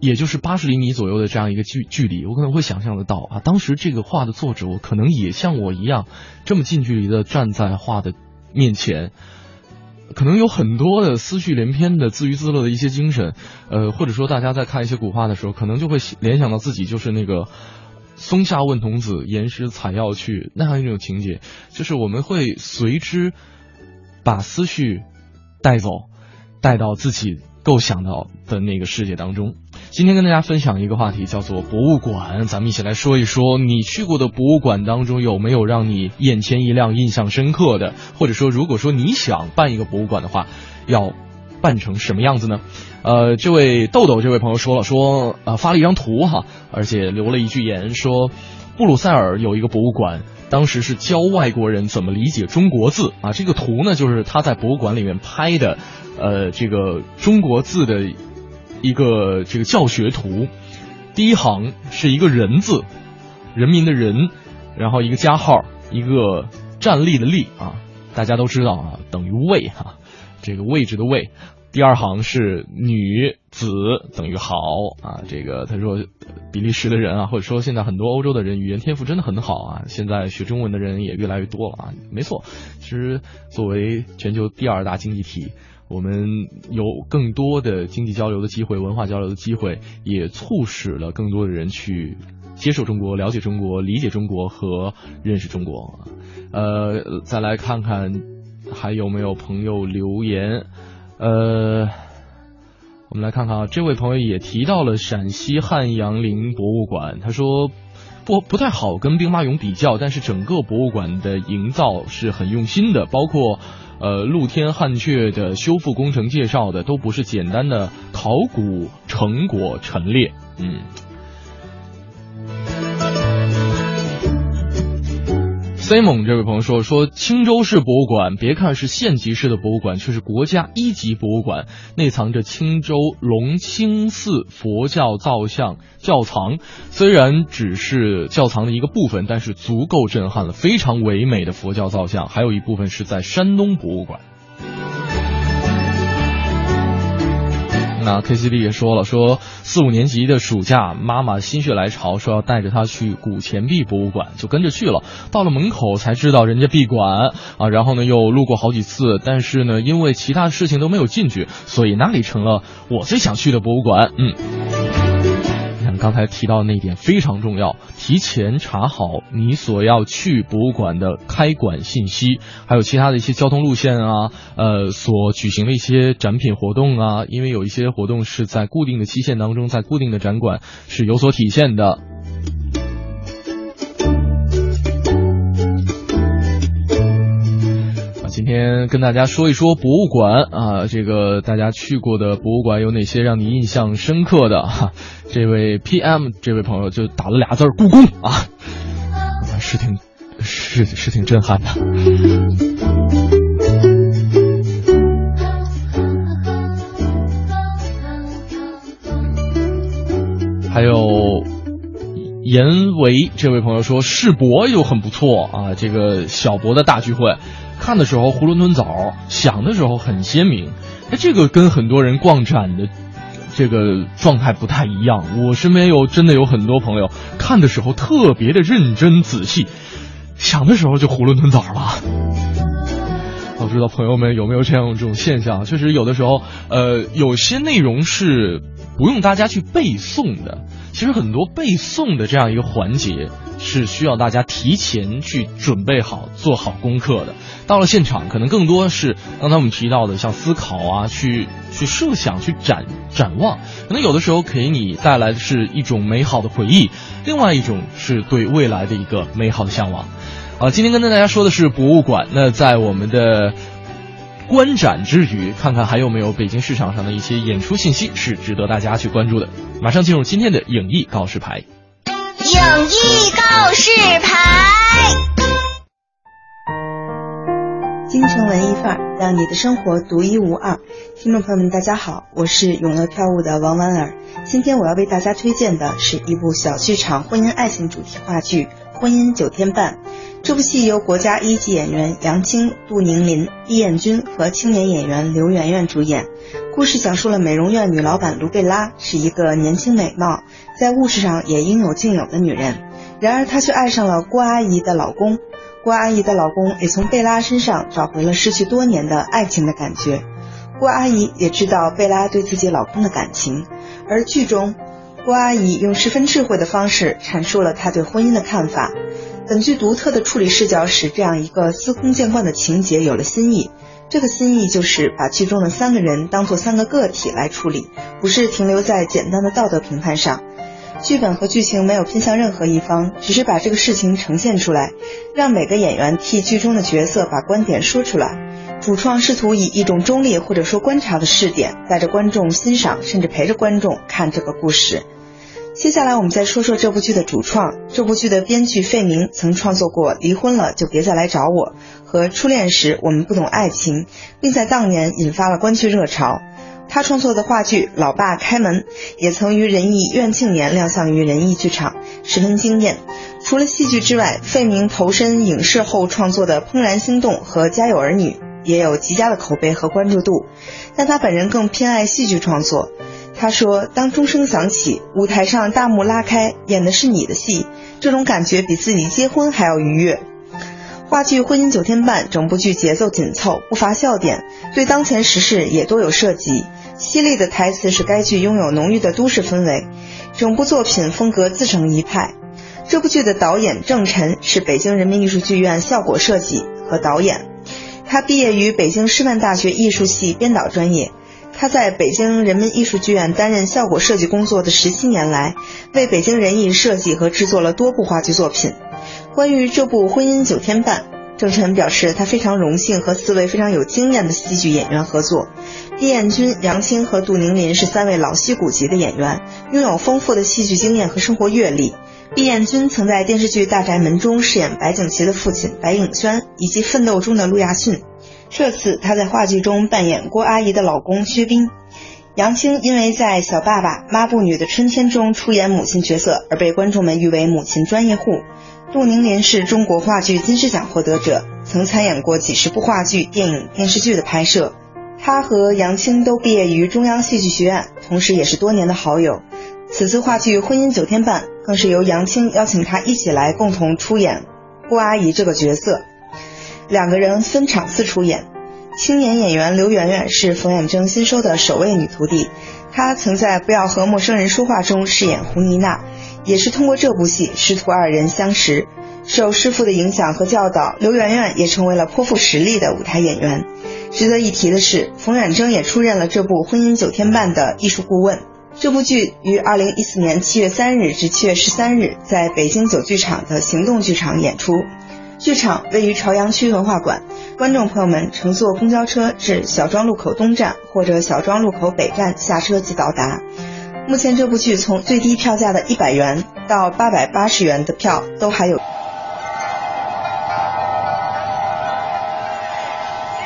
也就是八十厘米左右的这样一个距距离，我可能会想象得到啊，当时这个画的作者我可能也像我一样这么近距离的站在画的面前。可能有很多的思绪连篇的自娱自乐的一些精神，呃，或者说大家在看一些古画的时候，可能就会联想到自己就是那个松下问童子，言师采药去那样一种情节，就是我们会随之把思绪带走，带到自己构想到的那个世界当中。今天跟大家分享一个话题，叫做博物馆。咱们一起来说一说，你去过的博物馆当中有没有让你眼前一亮、印象深刻的？或者说，如果说你想办一个博物馆的话，要办成什么样子呢？呃，这位豆豆这位朋友说了，说呃发了一张图哈，而且留了一句言，说布鲁塞尔有一个博物馆，当时是教外国人怎么理解中国字啊。这个图呢，就是他在博物馆里面拍的，呃，这个中国字的。一个这个教学图，第一行是一个人字，人民的人，然后一个加号，一个站立的立啊，大家都知道啊，等于位哈，这个位置的位。第二行是女子等于好啊，这个他说比利时的人啊，或者说现在很多欧洲的人语言天赋真的很好啊，现在学中文的人也越来越多了啊，没错，其实作为全球第二大经济体。我们有更多的经济交流的机会、文化交流的机会，也促使了更多的人去接受中国、了解中国、理解中国和认识中国。呃，再来看看还有没有朋友留言。呃，我们来看看啊，这位朋友也提到了陕西汉阳陵博物馆，他说。不不太好跟兵马俑比较，但是整个博物馆的营造是很用心的，包括呃露天汉阙的修复工程介绍的都不是简单的考古成果陈列，嗯。飞猛这位朋友说：“说青州市博物馆，别看是县级市的博物馆，却是国家一级博物馆，内藏着青州龙清寺佛教造像窖藏。虽然只是窖藏的一个部分，但是足够震撼了。非常唯美的佛教造像，还有一部分是在山东博物馆。”那 KCD 也说了，说四五年级的暑假，妈妈心血来潮说要带着他去古钱币博物馆，就跟着去了。到了门口才知道人家闭馆啊，然后呢又路过好几次，但是呢因为其他事情都没有进去，所以那里成了我最想去的博物馆。嗯。刚才提到那一点非常重要，提前查好你所要去博物馆的开馆信息，还有其他的一些交通路线啊，呃，所举行的一些展品活动啊，因为有一些活动是在固定的期限当中，在固定的展馆是有所体现的。今天跟大家说一说博物馆啊，这个大家去过的博物馆有哪些让你印象深刻的？哈，这位 PM 这位朋友就打了俩字儿“故宫”啊，是挺是是挺震撼的。还有严维这位朋友说世博又很不错啊，这个小博的大聚会。看的时候囫囵吞枣，想的时候很鲜明。哎，这个跟很多人逛展的这个状态不太一样。我身边有真的有很多朋友看的时候特别的认真仔细，想的时候就囫囵吞枣了。我不知道朋友们有没有这样这种现象？确实有的时候，呃，有些内容是不用大家去背诵的。其实很多背诵的这样一个环节是需要大家提前去准备好、做好功课的。到了现场，可能更多是刚才我们提到的，像思考啊，去去设想、去展展望。可能有的时候给你带来的是一种美好的回忆，另外一种是对未来的一个美好的向往。啊，今天跟大家说的是博物馆。那在我们的观展之余，看看还有没有北京市场上的一些演出信息是值得大家去关注的。马上进入今天的影艺告示牌。
影艺告示牌。
京城文艺范儿，让你的生活独一无二。听众朋友们，大家好，我是永乐票务的王婉儿。今天我要为大家推荐的是一部小剧场婚姻爱情主题话剧《婚姻九天半》。这部戏由国家一级演员杨青、杜宁林、易艳君和青年演员刘媛媛主演。故事讲述了美容院女老板卢贝拉是一个年轻美貌，在物质上也应有尽有的女人，然而她却爱上了郭阿姨的老公。郭阿姨的老公也从贝拉身上找回了失去多年的爱情的感觉。郭阿姨也知道贝拉对自己老公的感情，而剧中，郭阿姨用十分智慧的方式阐述了她对婚姻的看法。本剧独特的处理视角使这样一个司空见惯的情节有了新意。这个新意就是把剧中的三个人当做三个个体来处理，不是停留在简单的道德评判上。剧本和剧情没有偏向任何一方，只是把这个事情呈现出来，让每个演员替剧中的角色把观点说出来。主创试图以一种中立或者说观察的视点，带着观众欣赏，甚至陪着观众看这个故事。接下来我们再说说这部剧的主创。这部剧的编剧费明曾创作过《离婚了就别再来找我》和《初恋时我们不懂爱情》，并在当年引发了观剧热潮。他创作的话剧《老爸开门》也曾于仁义院庆年亮相于仁义剧场，十分惊艳。除了戏剧之外，费明投身影视后创作的《怦然心动》和《家有儿女》也有极佳的口碑和关注度。但他本人更偏爱戏剧创作。他说：“当钟声响起，舞台上大幕拉开，演的是你的戏，这种感觉比自己结婚还要愉悦。”话剧《婚姻九天半》整部剧节奏紧凑，不乏笑点，对当前时事也多有涉及。犀利的台词使该剧拥有浓郁的都市氛围，整部作品风格自成一派。这部剧的导演郑晨是北京人民艺术剧院效果设计和导演，他毕业于北京师范大学艺术系编导专业。他在北京人民艺术剧院担任效果设计工作的十七年来，为北京人艺设计和制作了多部话剧作品。关于这部《婚姻九天半》，郑晨表示他非常荣幸和四位非常有经验的戏剧演员合作。毕彦君、杨青和杜宁林是三位老戏骨级的演员，拥有丰富的戏剧经验和生活阅历。毕彦君曾在电视剧《大宅门》中饰演白景琦的父亲白颖轩，以及《奋斗》中的陆亚逊。这次他在话剧中扮演郭阿姨的老公薛冰，杨青因为在《小爸爸抹布女的春天》中出演母亲角色而被观众们誉为母亲专业户。杜宁林是中国话剧金狮奖获得者，曾参演过几十部话剧、电影、电视剧的拍摄。他和杨青都毕业于中央戏剧学院，同时也是多年的好友。此次话剧《婚姻九天半》更是由杨青邀请他一起来共同出演郭阿姨这个角色。两个人分场次出演。青年演员刘媛媛是冯远征新收的首位女徒弟，她曾在《不要和陌生人说话》中饰演胡妮娜，也是通过这部戏师徒二人相识。受师傅的影响和教导，刘媛媛也成为了颇富实力的舞台演员。值得一提的是，冯远征也出任了这部《婚姻九天半》的艺术顾问。这部剧于二零一四年七月三日至七月十三日在北京九剧场的行动剧场演出。剧场位于朝阳区文化馆，观众朋友们乘坐公交车至小庄路口东站或者小庄路口北站下车即到达。目前这部剧从最低票价的一百元到八百八十元的票都还有。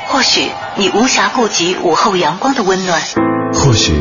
或许你无暇顾及午后阳光的温暖，
或许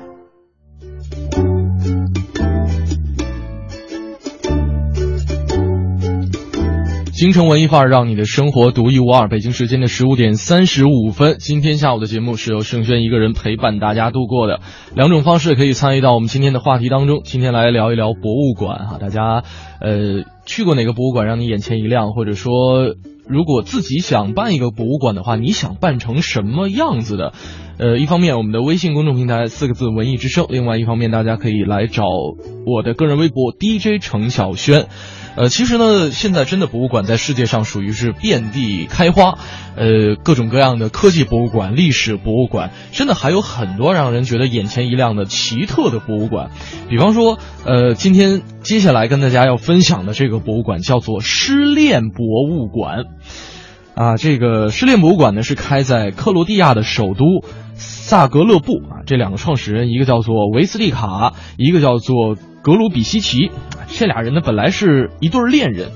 京城文艺范儿，让你的生活独一无二。北京时间的十五点三十五分，今天下午的节目是由盛轩一个人陪伴大家度过的。两种方式可以参与到我们今天的话题当中。今天来聊一聊博物馆哈，大家呃去过哪个博物馆让你眼前一亮？或者说，如果自己想办一个博物馆的话，你想办成什么样子的？呃，一方面我们的微信公众平台四个字“文艺之声”，另外一方面大家可以来找我的个人微博 DJ 程晓轩。呃，其实呢，现在真的博物馆在世界上属于是遍地开花，呃，各种各样的科技博物馆、历史博物馆，真的还有很多让人觉得眼前一亮的奇特的博物馆。比方说，呃，今天接下来跟大家要分享的这个博物馆叫做失恋博物馆。啊，这个失恋博物馆呢是开在克罗地亚的首都萨格勒布啊，这两个创始人一个叫做维斯利卡，一个叫做格鲁比西奇。这俩人呢，本来是一对恋人，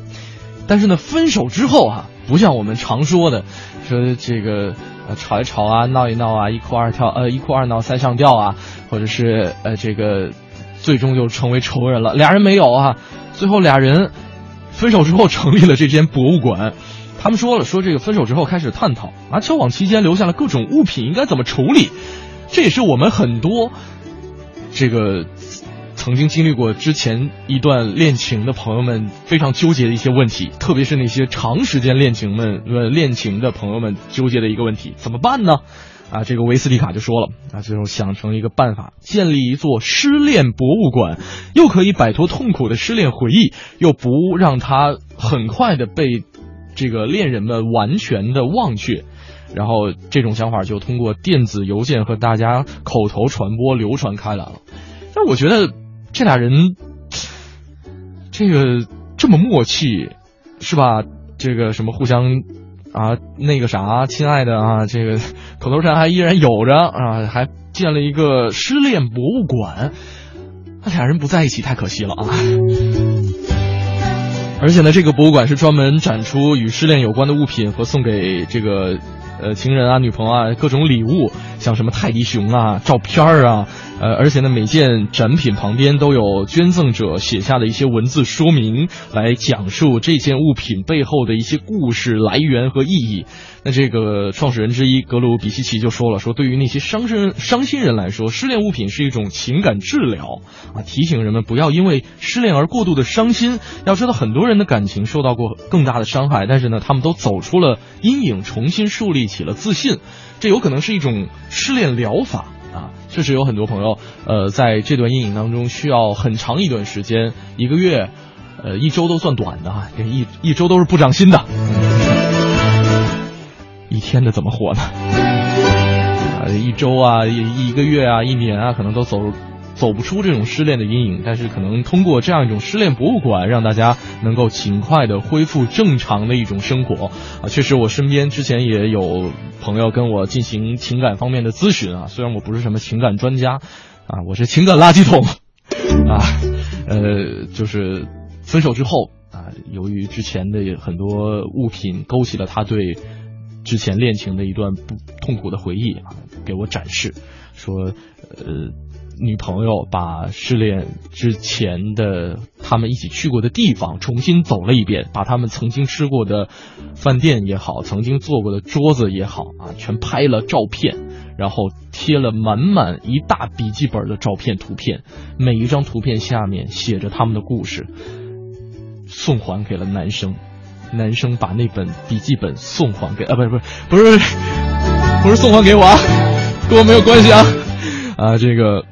但是呢，分手之后啊，不像我们常说的，说这个呃吵一吵啊，闹一闹啊，一哭二跳，呃一哭二闹三上吊啊，或者是呃这个最终就成为仇人了。俩人没有啊，最后俩人分手之后成立了这间博物馆。他们说了，说这个分手之后开始探讨啊，交往期间留下了各种物品应该怎么处理，这也是我们很多这个。曾经经历过之前一段恋情的朋友们非常纠结的一些问题，特别是那些长时间恋情们呃恋情的朋友们纠结的一个问题，怎么办呢？啊，这个维斯蒂卡就说了啊，最后想成一个办法，建立一座失恋博物馆，又可以摆脱痛苦的失恋回忆，又不让他很快的被这个恋人们完全的忘却。然后这种想法就通过电子邮件和大家口头传播流传开来了。但我觉得。这俩人，这个这么默契，是吧？这个什么互相啊，那个啥，亲爱的啊，这个口头禅还依然有着啊，还建了一个失恋博物馆。那俩人不在一起太可惜了啊！而且呢，这个博物馆是专门展出与失恋有关的物品和送给这个呃情人啊、女朋友啊各种礼物，像什么泰迪熊啊、照片啊。呃，而且呢，每件展品旁边都有捐赠者写下的一些文字说明，来讲述这件物品背后的一些故事来源和意义。那这个创始人之一格鲁比西奇就说了，说对于那些伤身伤心人来说，失恋物品是一种情感治疗啊，提醒人们不要因为失恋而过度的伤心。要知道，很多人的感情受到过更大的伤害，但是呢，他们都走出了阴影，重新树立起了自信。这有可能是一种失恋疗法啊。确实有很多朋友，呃，在这段阴影当中需要很长一段时间，一个月，呃，一周都算短的啊，一一周都是不长心的。一天的怎么活呢？啊，一周啊，一一个月啊，一年啊，可能都走走不出这种失恋的阴影。但是可能通过这样一种失恋博物馆，让大家能够尽快的恢复正常的一种生活啊。确实，我身边之前也有朋友跟我进行情感方面的咨询啊。虽然我不是什么情感专家啊，我是情感垃圾桶 啊。呃，就是分手之后啊，由于之前的很多物品勾起了他对。之前恋情的一段不痛苦的回忆啊，给我展示，说，呃，女朋友把失恋之前的他们一起去过的地方重新走了一遍，把他们曾经吃过的饭店也好，曾经坐过的桌子也好啊，全拍了照片，然后贴了满满一大笔记本的照片图片，每一张图片下面写着他们的故事，送还给了男生。男生把那本笔记本送还给啊，不是不是不是不是送还给我啊，跟我没有关系啊啊，这个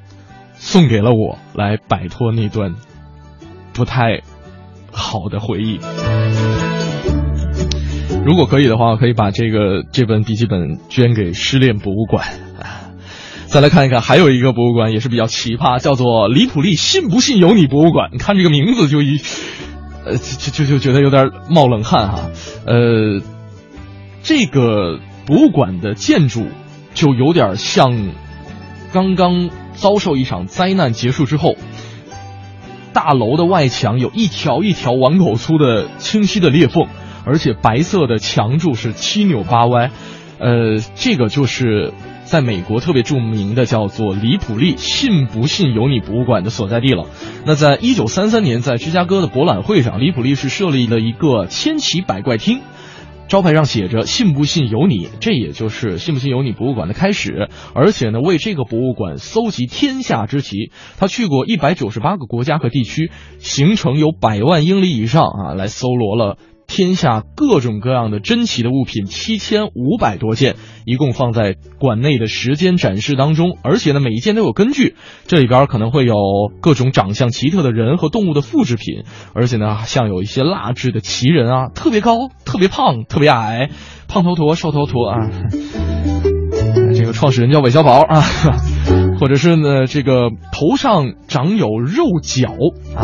送给了我，来摆脱那段不太好的回忆。如果可以的话，可以把这个这本笔记本捐给失恋博物馆。再来看一看，还有一个博物馆也是比较奇葩，叫做李普利信不信由你博物馆。你看这个名字就一。呃，就就就觉得有点冒冷汗哈，呃，这个博物馆的建筑就有点像刚刚遭受一场灾难结束之后，大楼的外墙有一条一条碗口粗的清晰的裂缝，而且白色的墙柱是七扭八歪，呃，这个就是。在美国特别著名的叫做里普利信不信由你博物馆的所在地了。那在一九三三年，在芝加哥的博览会上，里普利是设立了一个千奇百怪厅，招牌上写着“信不信由你”，这也就是“信不信由你”博物馆的开始。而且呢，为这个博物馆搜集天下之奇，他去过一百九十八个国家和地区，行程有百万英里以上啊，来搜罗了。天下各种各样的珍奇的物品七千五百多件，一共放在馆内的时间展示当中，而且呢，每一件都有根据。这里边可能会有各种长相奇特的人和动物的复制品，而且呢，像有一些蜡制的奇人啊，特别高、特别胖、特别矮，胖头陀、瘦头陀啊。这个创始人叫韦小宝啊，或者是呢，这个头上长有肉角啊，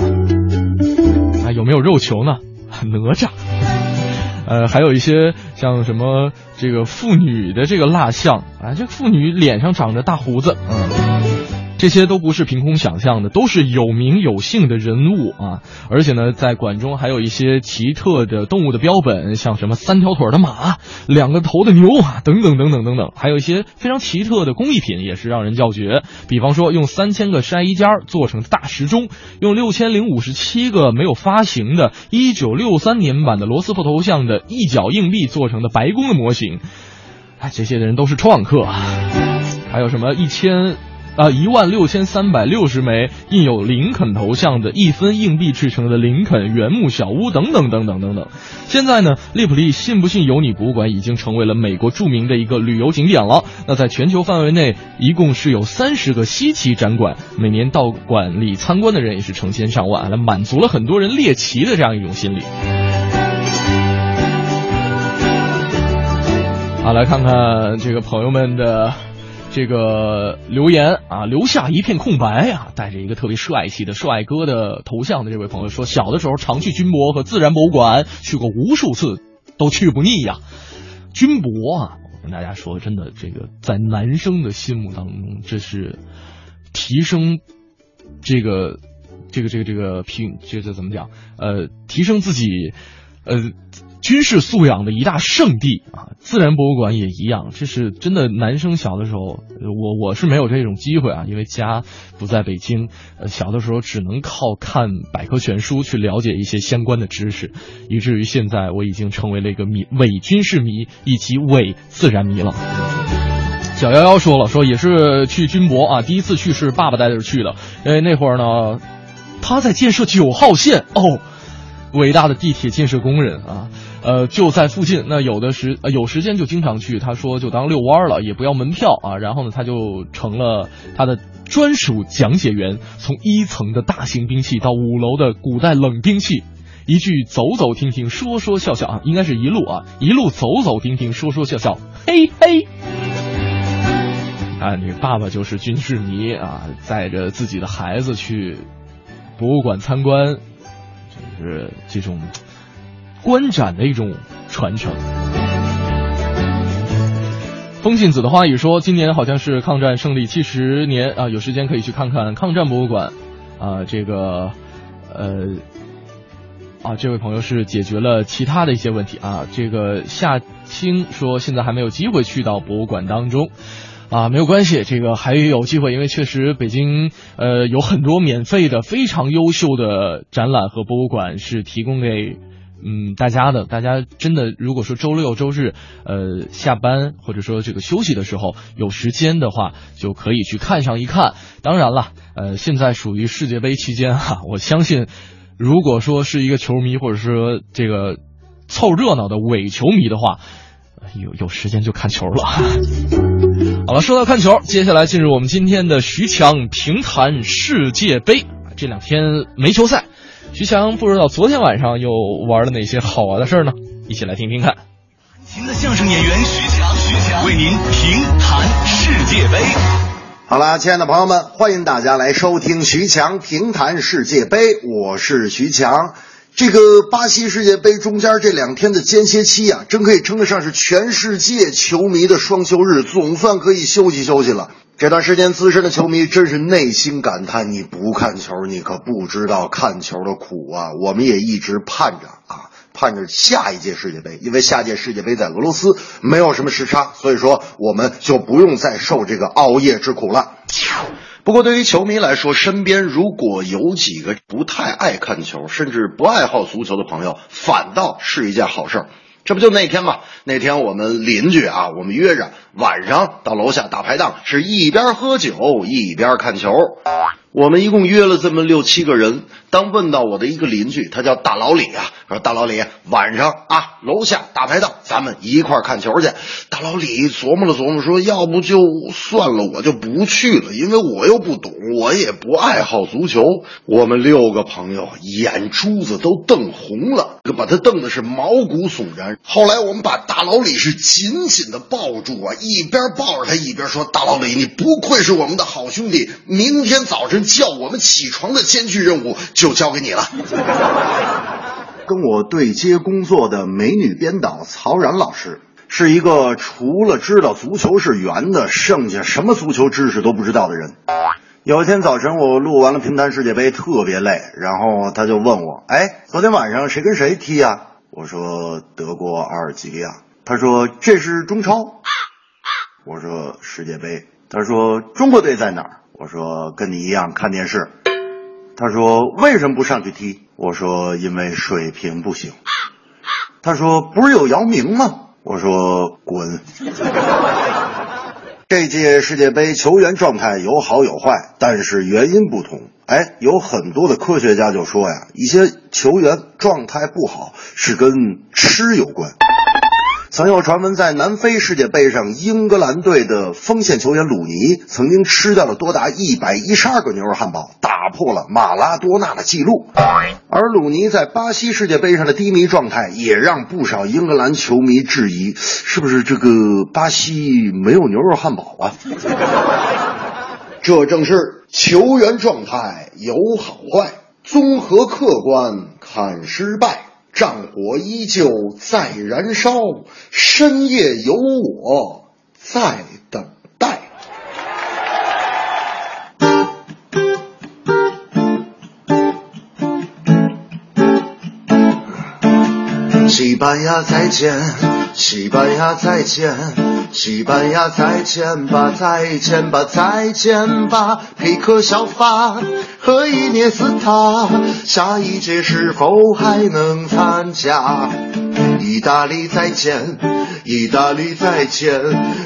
啊，有没有肉球呢？哪吒。呃，还有一些像什么这个妇女的这个蜡像啊，这妇女脸上长着大胡子，嗯。这些都不是凭空想象的，都是有名有姓的人物啊！而且呢，在馆中还有一些奇特的动物的标本，像什么三条腿的马、两个头的牛啊等等等等等等，还有一些非常奇特的工艺品，也是让人叫绝。比方说，用三千个筛衣间做成大时钟，用六千零五十七个没有发行的一九六三年版的罗斯福头像的一角硬币做成的白宫的模型。哎，这些的人都是创客啊！还有什么一千？啊，一万六千三百六十枚印有林肯头像的一分硬币制成的林肯原木小屋，等等等等等等。现在呢，利普利信不信由你博物馆已经成为了美国著名的一个旅游景点了。那在全球范围内，一共是有三十个稀奇展馆，每年到馆里参观的人也是成千上万，来满足了很多人猎奇的这样一种心理。好，来看看这个朋友们的。这个留言啊，留下一片空白啊，带着一个特别帅气的帅哥的头像的这位朋友说，小的时候常去军博和自然博物馆，去过无数次，都去不腻呀。军博啊，我跟大家说，真的，这个在男生的心目当中，这是提升这个这个这个这个品，这这怎么讲？呃，提升自己，呃。军事素养的一大圣地啊，自然博物馆也一样。这是真的，男生小的时候，我我是没有这种机会啊，因为家不在北京，呃，小的时候只能靠看百科全书去了解一些相关的知识，以至于现在我已经成为了一个迷伪军事迷以及伪自然迷了。小幺幺说了，说也是去军博啊，第一次去是爸爸带着去的，因为那会儿呢，他在建设九号线哦，伟大的地铁建设工人啊。呃，就在附近。那有的时呃有时间就经常去。他说就当遛弯了，也不要门票啊。然后呢，他就成了他的专属讲解员，从一层的大型兵器到五楼的古代冷兵器，一句走走停停，说说笑笑啊，应该是一路啊，一路走走停停，说说笑笑，嘿嘿。啊，你爸爸就是军事迷啊，载着自己的孩子去博物馆参观，就是这种。观展的一种传承。风信子的话语说，今年好像是抗战胜利七十年啊，有时间可以去看看抗战博物馆啊。这个，呃，啊，这位朋友是解决了其他的一些问题啊。这个夏青说，现在还没有机会去到博物馆当中啊，没有关系，这个还有机会，因为确实北京呃有很多免费的非常优秀的展览和博物馆是提供给。嗯，大家的，大家真的，如果说周六周日，呃，下班或者说这个休息的时候有时间的话，就可以去看上一看。当然了，呃，现在属于世界杯期间哈，我相信，如果说是一个球迷或者说这个凑热闹的伪球迷的话，有有时间就看球了。好了，说到看球，接下来进入我们今天的徐强评谈世界杯。这两天没球赛。徐强不知道昨天晚上又玩了哪些好玩的事呢？一起来听听看。
新的相声演员徐强，徐强为您评谈世界杯。
好啦，亲爱的朋友们，欢迎大家来收听徐强评谈世界杯。我是徐强。这个巴西世界杯中间这两天的间歇期啊，真可以称得上是全世界球迷的双休日，总算可以休息休息了。这段时间，资深的球迷真是内心感叹：你不看球，你可不知道看球的苦啊！我们也一直盼着啊，盼着下一届世界杯，因为下届世界杯在俄罗斯，没有什么时差，所以说我们就不用再受这个熬夜之苦了。不过，对于球迷来说，身边如果有几个不太爱看球，甚至不爱好足球的朋友，反倒是一件好事儿。这不就那天吗？那天我们邻居啊，我们约着晚上到楼下大排档，是一边喝酒一边看球。我们一共约了这么六七个人。当问到我的一个邻居，他叫大老李啊，说大老李晚上啊，楼下大排档，咱们一块看球去。大老李琢磨了琢磨，说要不就算了，我就不去了，因为我又不懂，我也不爱好足球。我们六个朋友眼珠子都瞪红了，就把他瞪的是毛骨悚然。后来我们把大老李是紧紧的抱住啊，一边抱着他一边说：“大老李，你不愧是我们的好兄弟，明天早晨叫我们起床的艰巨任务。”就交给你了。跟我对接工作的美女编导曹然老师，是一个除了知道足球是圆的，剩下什么足球知识都不知道的人。有一天早晨，我录完了评谈世界杯，特别累，然后他就问我：“哎，昨天晚上谁跟谁踢呀？”我说：“德国、阿尔及利亚。”他说：“这是中超。”我说：“世界杯。”他说：“中国队在哪儿？”我说：“跟你一样看电视。”他说：“为什么不上去踢？”我说：“因为水平不行。”他说：“不是有姚明吗？”我说：“滚！” 这届世界杯球员状态有好有坏，但是原因不同。哎，有很多的科学家就说呀，一些球员状态不好是跟吃有关。曾有传闻，在南非世界杯上，英格兰队的锋线球员鲁尼曾经吃掉了多达一百一十二个牛肉汉堡，打破了马拉多纳的记录。而鲁尼在巴西世界杯上的低迷状态，也让不少英格兰球迷质疑：是不是这个巴西没有牛肉汉堡啊？这正是球员状态有好坏，综合客观看失败。战火依旧在燃烧，深夜有我在等待。西班牙再见，西班牙再见，西班牙再见吧，再见吧，再见吧，佩克小法和伊涅斯塔，下一届是否还能参加？意大利再见，意大利再见，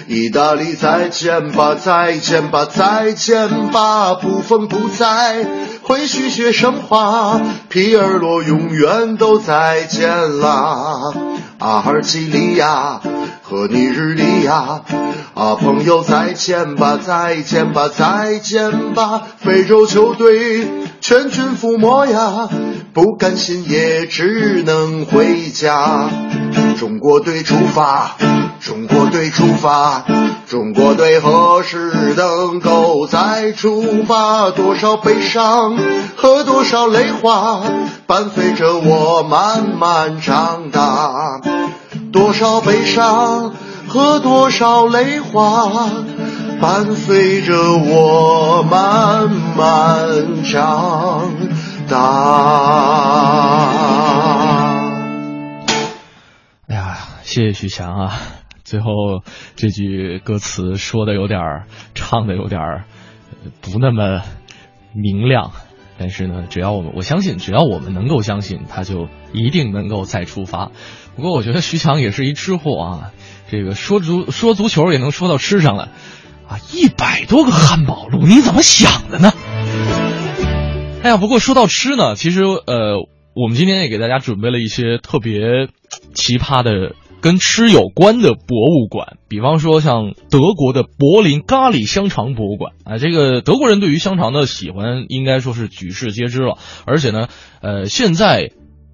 意大利再见吧，再见吧，再见吧，布冯不在，会续写神话，皮尔洛永远都再见啦，阿尔及利亚和尼日利亚，啊朋友再见吧，再见吧，再见吧，非洲球队全军覆没呀，不甘心也只能回家。中国队出发，中国队出发，中国队何时能够再出发？多少悲伤和多少泪花，伴随着我慢慢长大。多少悲伤和多少泪花，伴随着我慢慢长大。
谢谢徐强啊！最后这句歌词说的有点儿，唱的有点儿不那么明亮，但是呢，只要我们我相信，只要我们能够相信，他就一定能够再出发。不过我觉得徐强也是一吃货啊，这个说足说足球也能说到吃上了啊，一百多个汉堡路，你怎么想的呢？哎呀，不过说到吃呢，其实呃，我们今天也给大家准备了一些特别奇葩的跟吃有关的博物馆，比方说像德国的柏林咖喱香肠博物馆啊，这个德国人对于香肠的喜欢应该说是举世皆知了，而且呢，呃，现在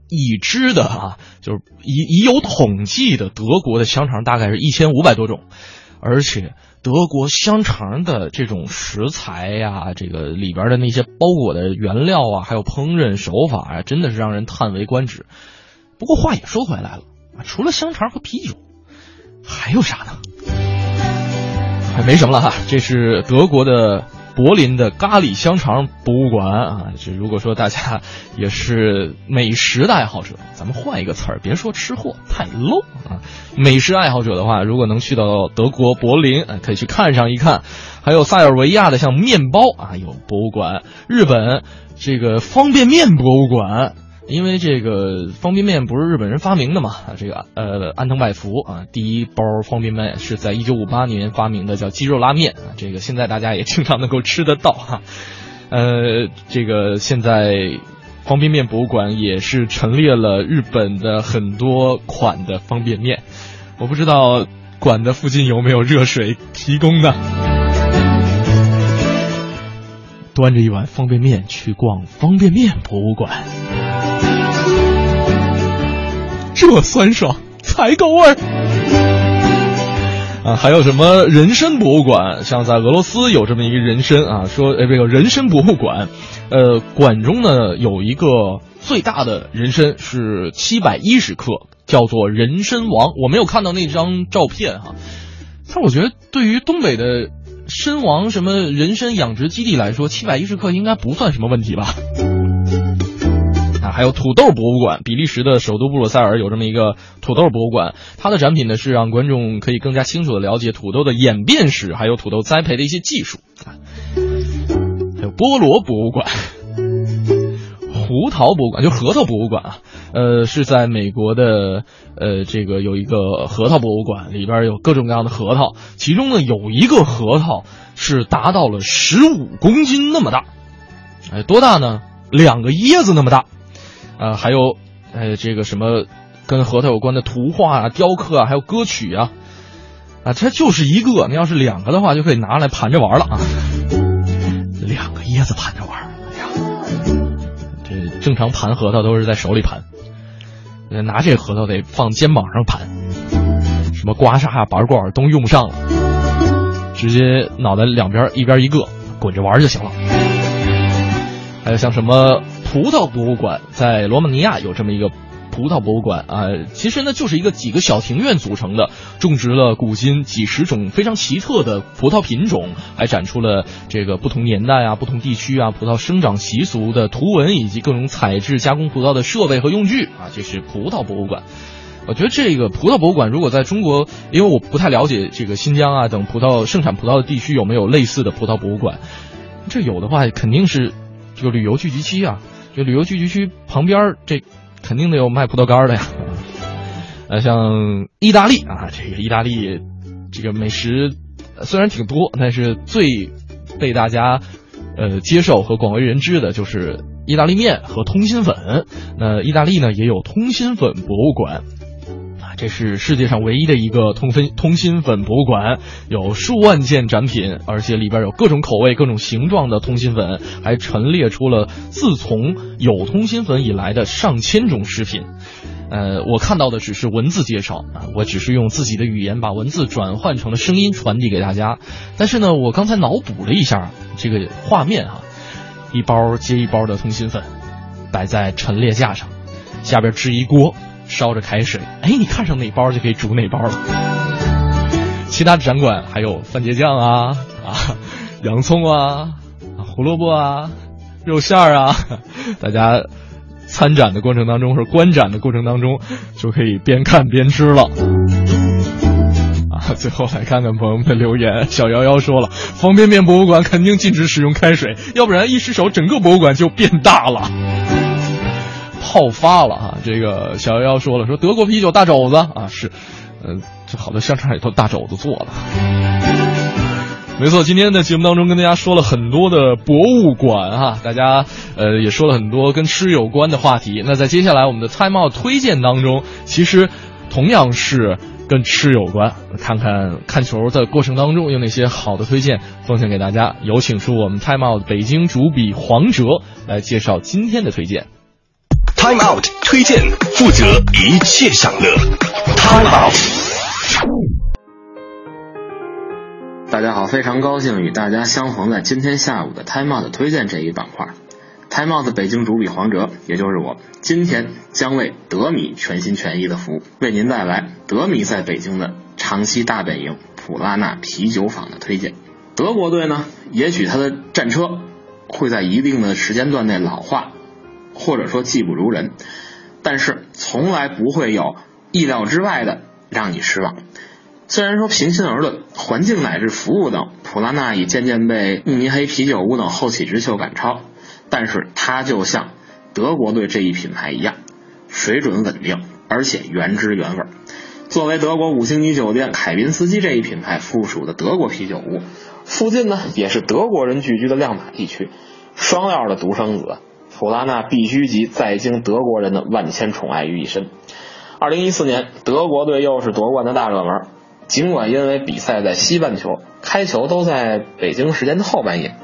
已知的啊，就是已已有统计的德国的香肠大概是一千五百多种，而且德国香肠的这种食材呀、这个里边的那些包裹的原料啊，还有烹饪手法啊，真的是让人叹为观止。不过话也说回来了，除了香肠和啤酒，还有啥呢？还没什么了哈，这是德国的柏林的咖喱香肠博物馆啊。这如果说大家也是美食的爱好者，咱们换一个词儿，别说吃货太 low 啊。美食爱好者的话，如果能去到德国柏林，哎，可以去看上一看。还有塞尔维亚的像面包啊，有博物馆。日本这个方便面博物馆。因为这个方便面不是日本人发明的嘛，这个呃安藤百福啊，第一包方便面是在一九五八年发明的，叫鸡肉拉面啊，这个现在大家也经常能够吃得到哈，呃，这个现在方便面博物馆也是陈列了日本的很多款的方便面，我不知道馆的附近有没有热水提供呢？端着一碗方便面去逛方便面博物馆。这酸爽才够味儿啊！还有什么人参博物馆？像在俄罗斯有这么一个人参啊，说呃这个人参博物馆，呃馆中呢有一个最大的人参是七百一十克，叫做人参王。我没有看到那张照片哈，但我觉得对于东北的身亡什么人参养殖基地来说，七百一十克应该不算什么问题吧。啊，还有土豆博物馆，比利时的首都布鲁塞尔有这么一个土豆博物馆，它的展品呢是让观众可以更加清楚的了解土豆的演变史，还有土豆栽培的一些技术。还有菠萝博物馆、胡桃博物馆，就核桃博物馆啊，呃，是在美国的呃这个有一个核桃博物馆，里边有各种各样的核桃，其中呢有一个核桃是达到了十五公斤那么大，哎，多大呢？两个椰子那么大。啊，还有，呃，这个什么跟核桃有关的图画啊、雕刻啊，还有歌曲啊，啊，它就是一个。你要是两个的话，就可以拿来盘着玩了啊。两个椰子盘着玩，这正常盘核桃都是在手里盘，拿这核桃得放肩膀上盘，什么刮痧、拔罐都用不上了，直接脑袋两边一边一个，滚着玩就行了。还有像什么？葡萄博物馆在罗马尼亚有这么一个葡萄博物馆啊，其实呢就是一个几个小庭院组成的，种植了古今几十种非常奇特的葡萄品种，还展出了这个不同年代啊、不同地区啊葡萄生长习俗的图文，以及各种采制加工葡萄的设备和用具啊，这是葡萄博物馆。我觉得这个葡萄博物馆如果在中国，因为我不太了解这个新疆啊等葡萄盛产葡萄的地区有没有类似的葡萄博物馆，这有的话肯定是这个旅游聚集区啊，就旅游聚集区旁边这肯定得有卖葡萄干的呀。呃，像意大利啊，这个意大利这个美食虽然挺多，但是最被大家呃接受和广为人知的就是意大利面和通心粉。那意大利呢也有通心粉博物馆，这是世界上唯一的一个通分通心粉博物馆，有数万件展品，而且里边有各种口味、各种形状的通心粉，还陈列出了自从有通心粉以来的上千种食品。呃，我看到的只是文字介绍啊，我只是用自己的语言把文字转换成了声音传递给大家。但是呢，我刚才脑补了一下这个画面啊，一包接一包的通心粉摆在陈列架上，下边支一锅，烧着开水，哎，你看上哪包就可以煮哪包了。其他的展馆还有番茄酱啊啊，洋葱啊，胡萝卜啊，肉馅儿啊，大家。参展的过程当中，或者观展的过程当中，就可以边看边吃了。啊，最后来看看朋友们的留言。小瑶瑶说了，方便面博物馆肯定禁止使用开水，要不然一失手，整个博物馆就变大了，泡发了啊！这个小瑶瑶说了，说德国啤酒大肘子啊，是，嗯，这好多香肠里头大肘子做了。没错，今天的节目当中跟大家说了很多的博物馆哈，大家呃也说了很多跟吃有关的话题。那在接下来我们的 Time Out 推荐当中，其实同样是跟吃有关。看看看球的过程当中有哪些好的推荐奉献给大家。有请出我们 Time Out 北京主笔黄哲来介绍今天的推荐。
Time Out 推荐负责一切享乐。Time Out。
大家好，非常高兴与大家相逢在今天下午的 Time Out 推荐这一板块。Time Out 北京主笔黄哲，也就是我，今天将为德米全心全意的服务，为您带来德米在北京的长期大本营普拉纳啤酒坊的推荐。德国队呢，也许他的战车会在一定的时间段内老化，或者说技不如人，但是从来不会有意料之外的让你失望。虽然说平心而论，环境乃至服务等，普拉纳已渐渐被慕尼黑啤酒屋等后起之秀赶超，但是它就像德国队这一品牌一样，水准稳定，而且原汁原味。作为德国五星级酒店凯宾斯基这一品牌附属的德国啤酒屋，附近呢也是德国人聚居的亮马地区，双料的独生子，普拉纳必须集在京德国人的万千宠爱于一身。二零一四年，德国队又是夺冠的大热门。尽管因为比赛在西半球，开球都在北京时间的后半夜，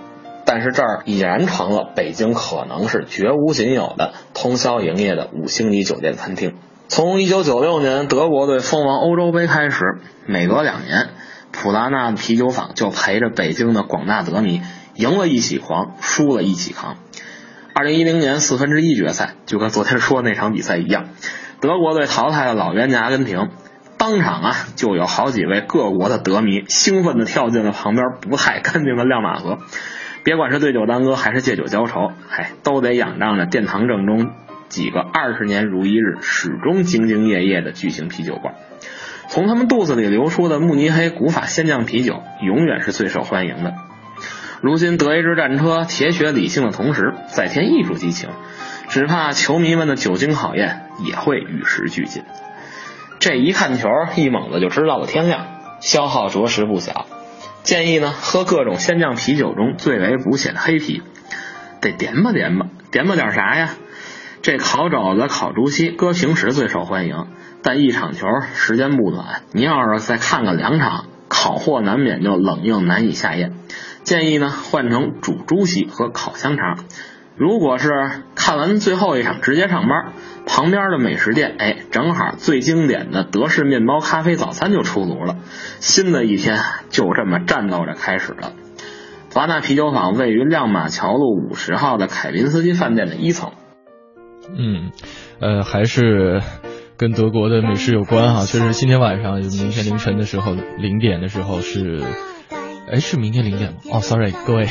但是这儿已然成了北京可能是绝无仅有的通宵营业的五星级酒店餐厅。从1996年德国队封王欧洲杯开始，每隔两年，普拉纳啤酒坊就陪着北京的广大德迷赢了一起狂，输了一起扛。2010年四分之一决赛，就跟昨天说的那场比赛一样，德国队淘汰了老冤家阿根廷。当场啊，就有好几位各国的德迷兴奋地跳进了旁边不太干净的亮马河。别管是对酒当歌还是借酒浇愁，嗨，都得仰仗着殿堂正中几个二十年如一日、始终兢兢业业的巨型啤酒罐。从他们肚子里流出的慕尼黑古法鲜酿啤酒，永远是最受欢迎的。如今德意志战车铁血理性的同时，再添艺术激情，只怕球迷们的酒精考验也会与时俱进。这一看球，一猛子就知道了天亮，消耗着实不小。建议呢，喝各种鲜酿啤酒中最为补血的黑啤，得点吧点吧，点吧点啥呀？这烤肘子、烤猪膝，搁平时最受欢迎，但一场球时间不短，您要是再看个两场，烤货难免就冷硬难以下咽。建议呢，换成煮猪膝和烤香肠。如果是看完最后一场直接上班，旁边的美食店，哎，正好最经典的德式面包咖啡早餐就出炉了，新的一天就这么战斗着开始了。华纳啤酒坊位于亮马桥路五十号的凯宾斯基饭店的一层。
嗯，呃，还是跟德国的美食有关哈，确实今天晚上，明天凌晨的时候零点的时候是。哎，是明天零点吗？哦，sorry，各位，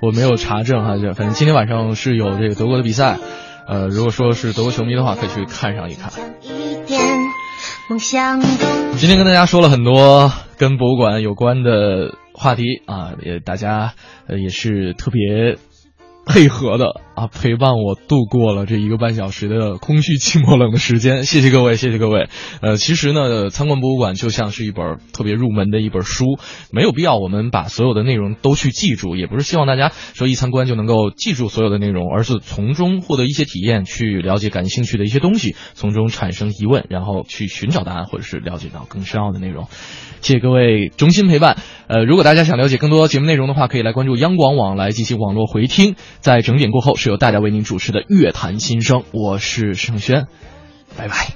我没有查证哈，就反正今天晚上是有这个德国的比赛，呃，如果说是德国球迷的话，可以去看上一看。今天跟大家说了很多跟博物馆有关的话题啊，也大家呃也是特别配合的啊，陪伴我度过了这一个半小时的空虚、寂寞、冷的时间。谢谢各位，谢谢各位。呃，其实呢，参观博物馆就像是一本特别入门的一本书，没有必要我们把所有的内容都去记住，也不是希望大家说一参观就能够记住所有的内容，而是从中获得一些体验，去了解感兴趣的一些东西，从中产生疑问，然后去寻找答案，或者是了解到更深奥的内容。谢谢各位衷心陪伴。呃，如果大家想了解更多节目内容的话，可以来关注央广网来进行网络回听。在整点过后，是由大家为您主持的《乐坛新生》，我是盛轩，拜拜。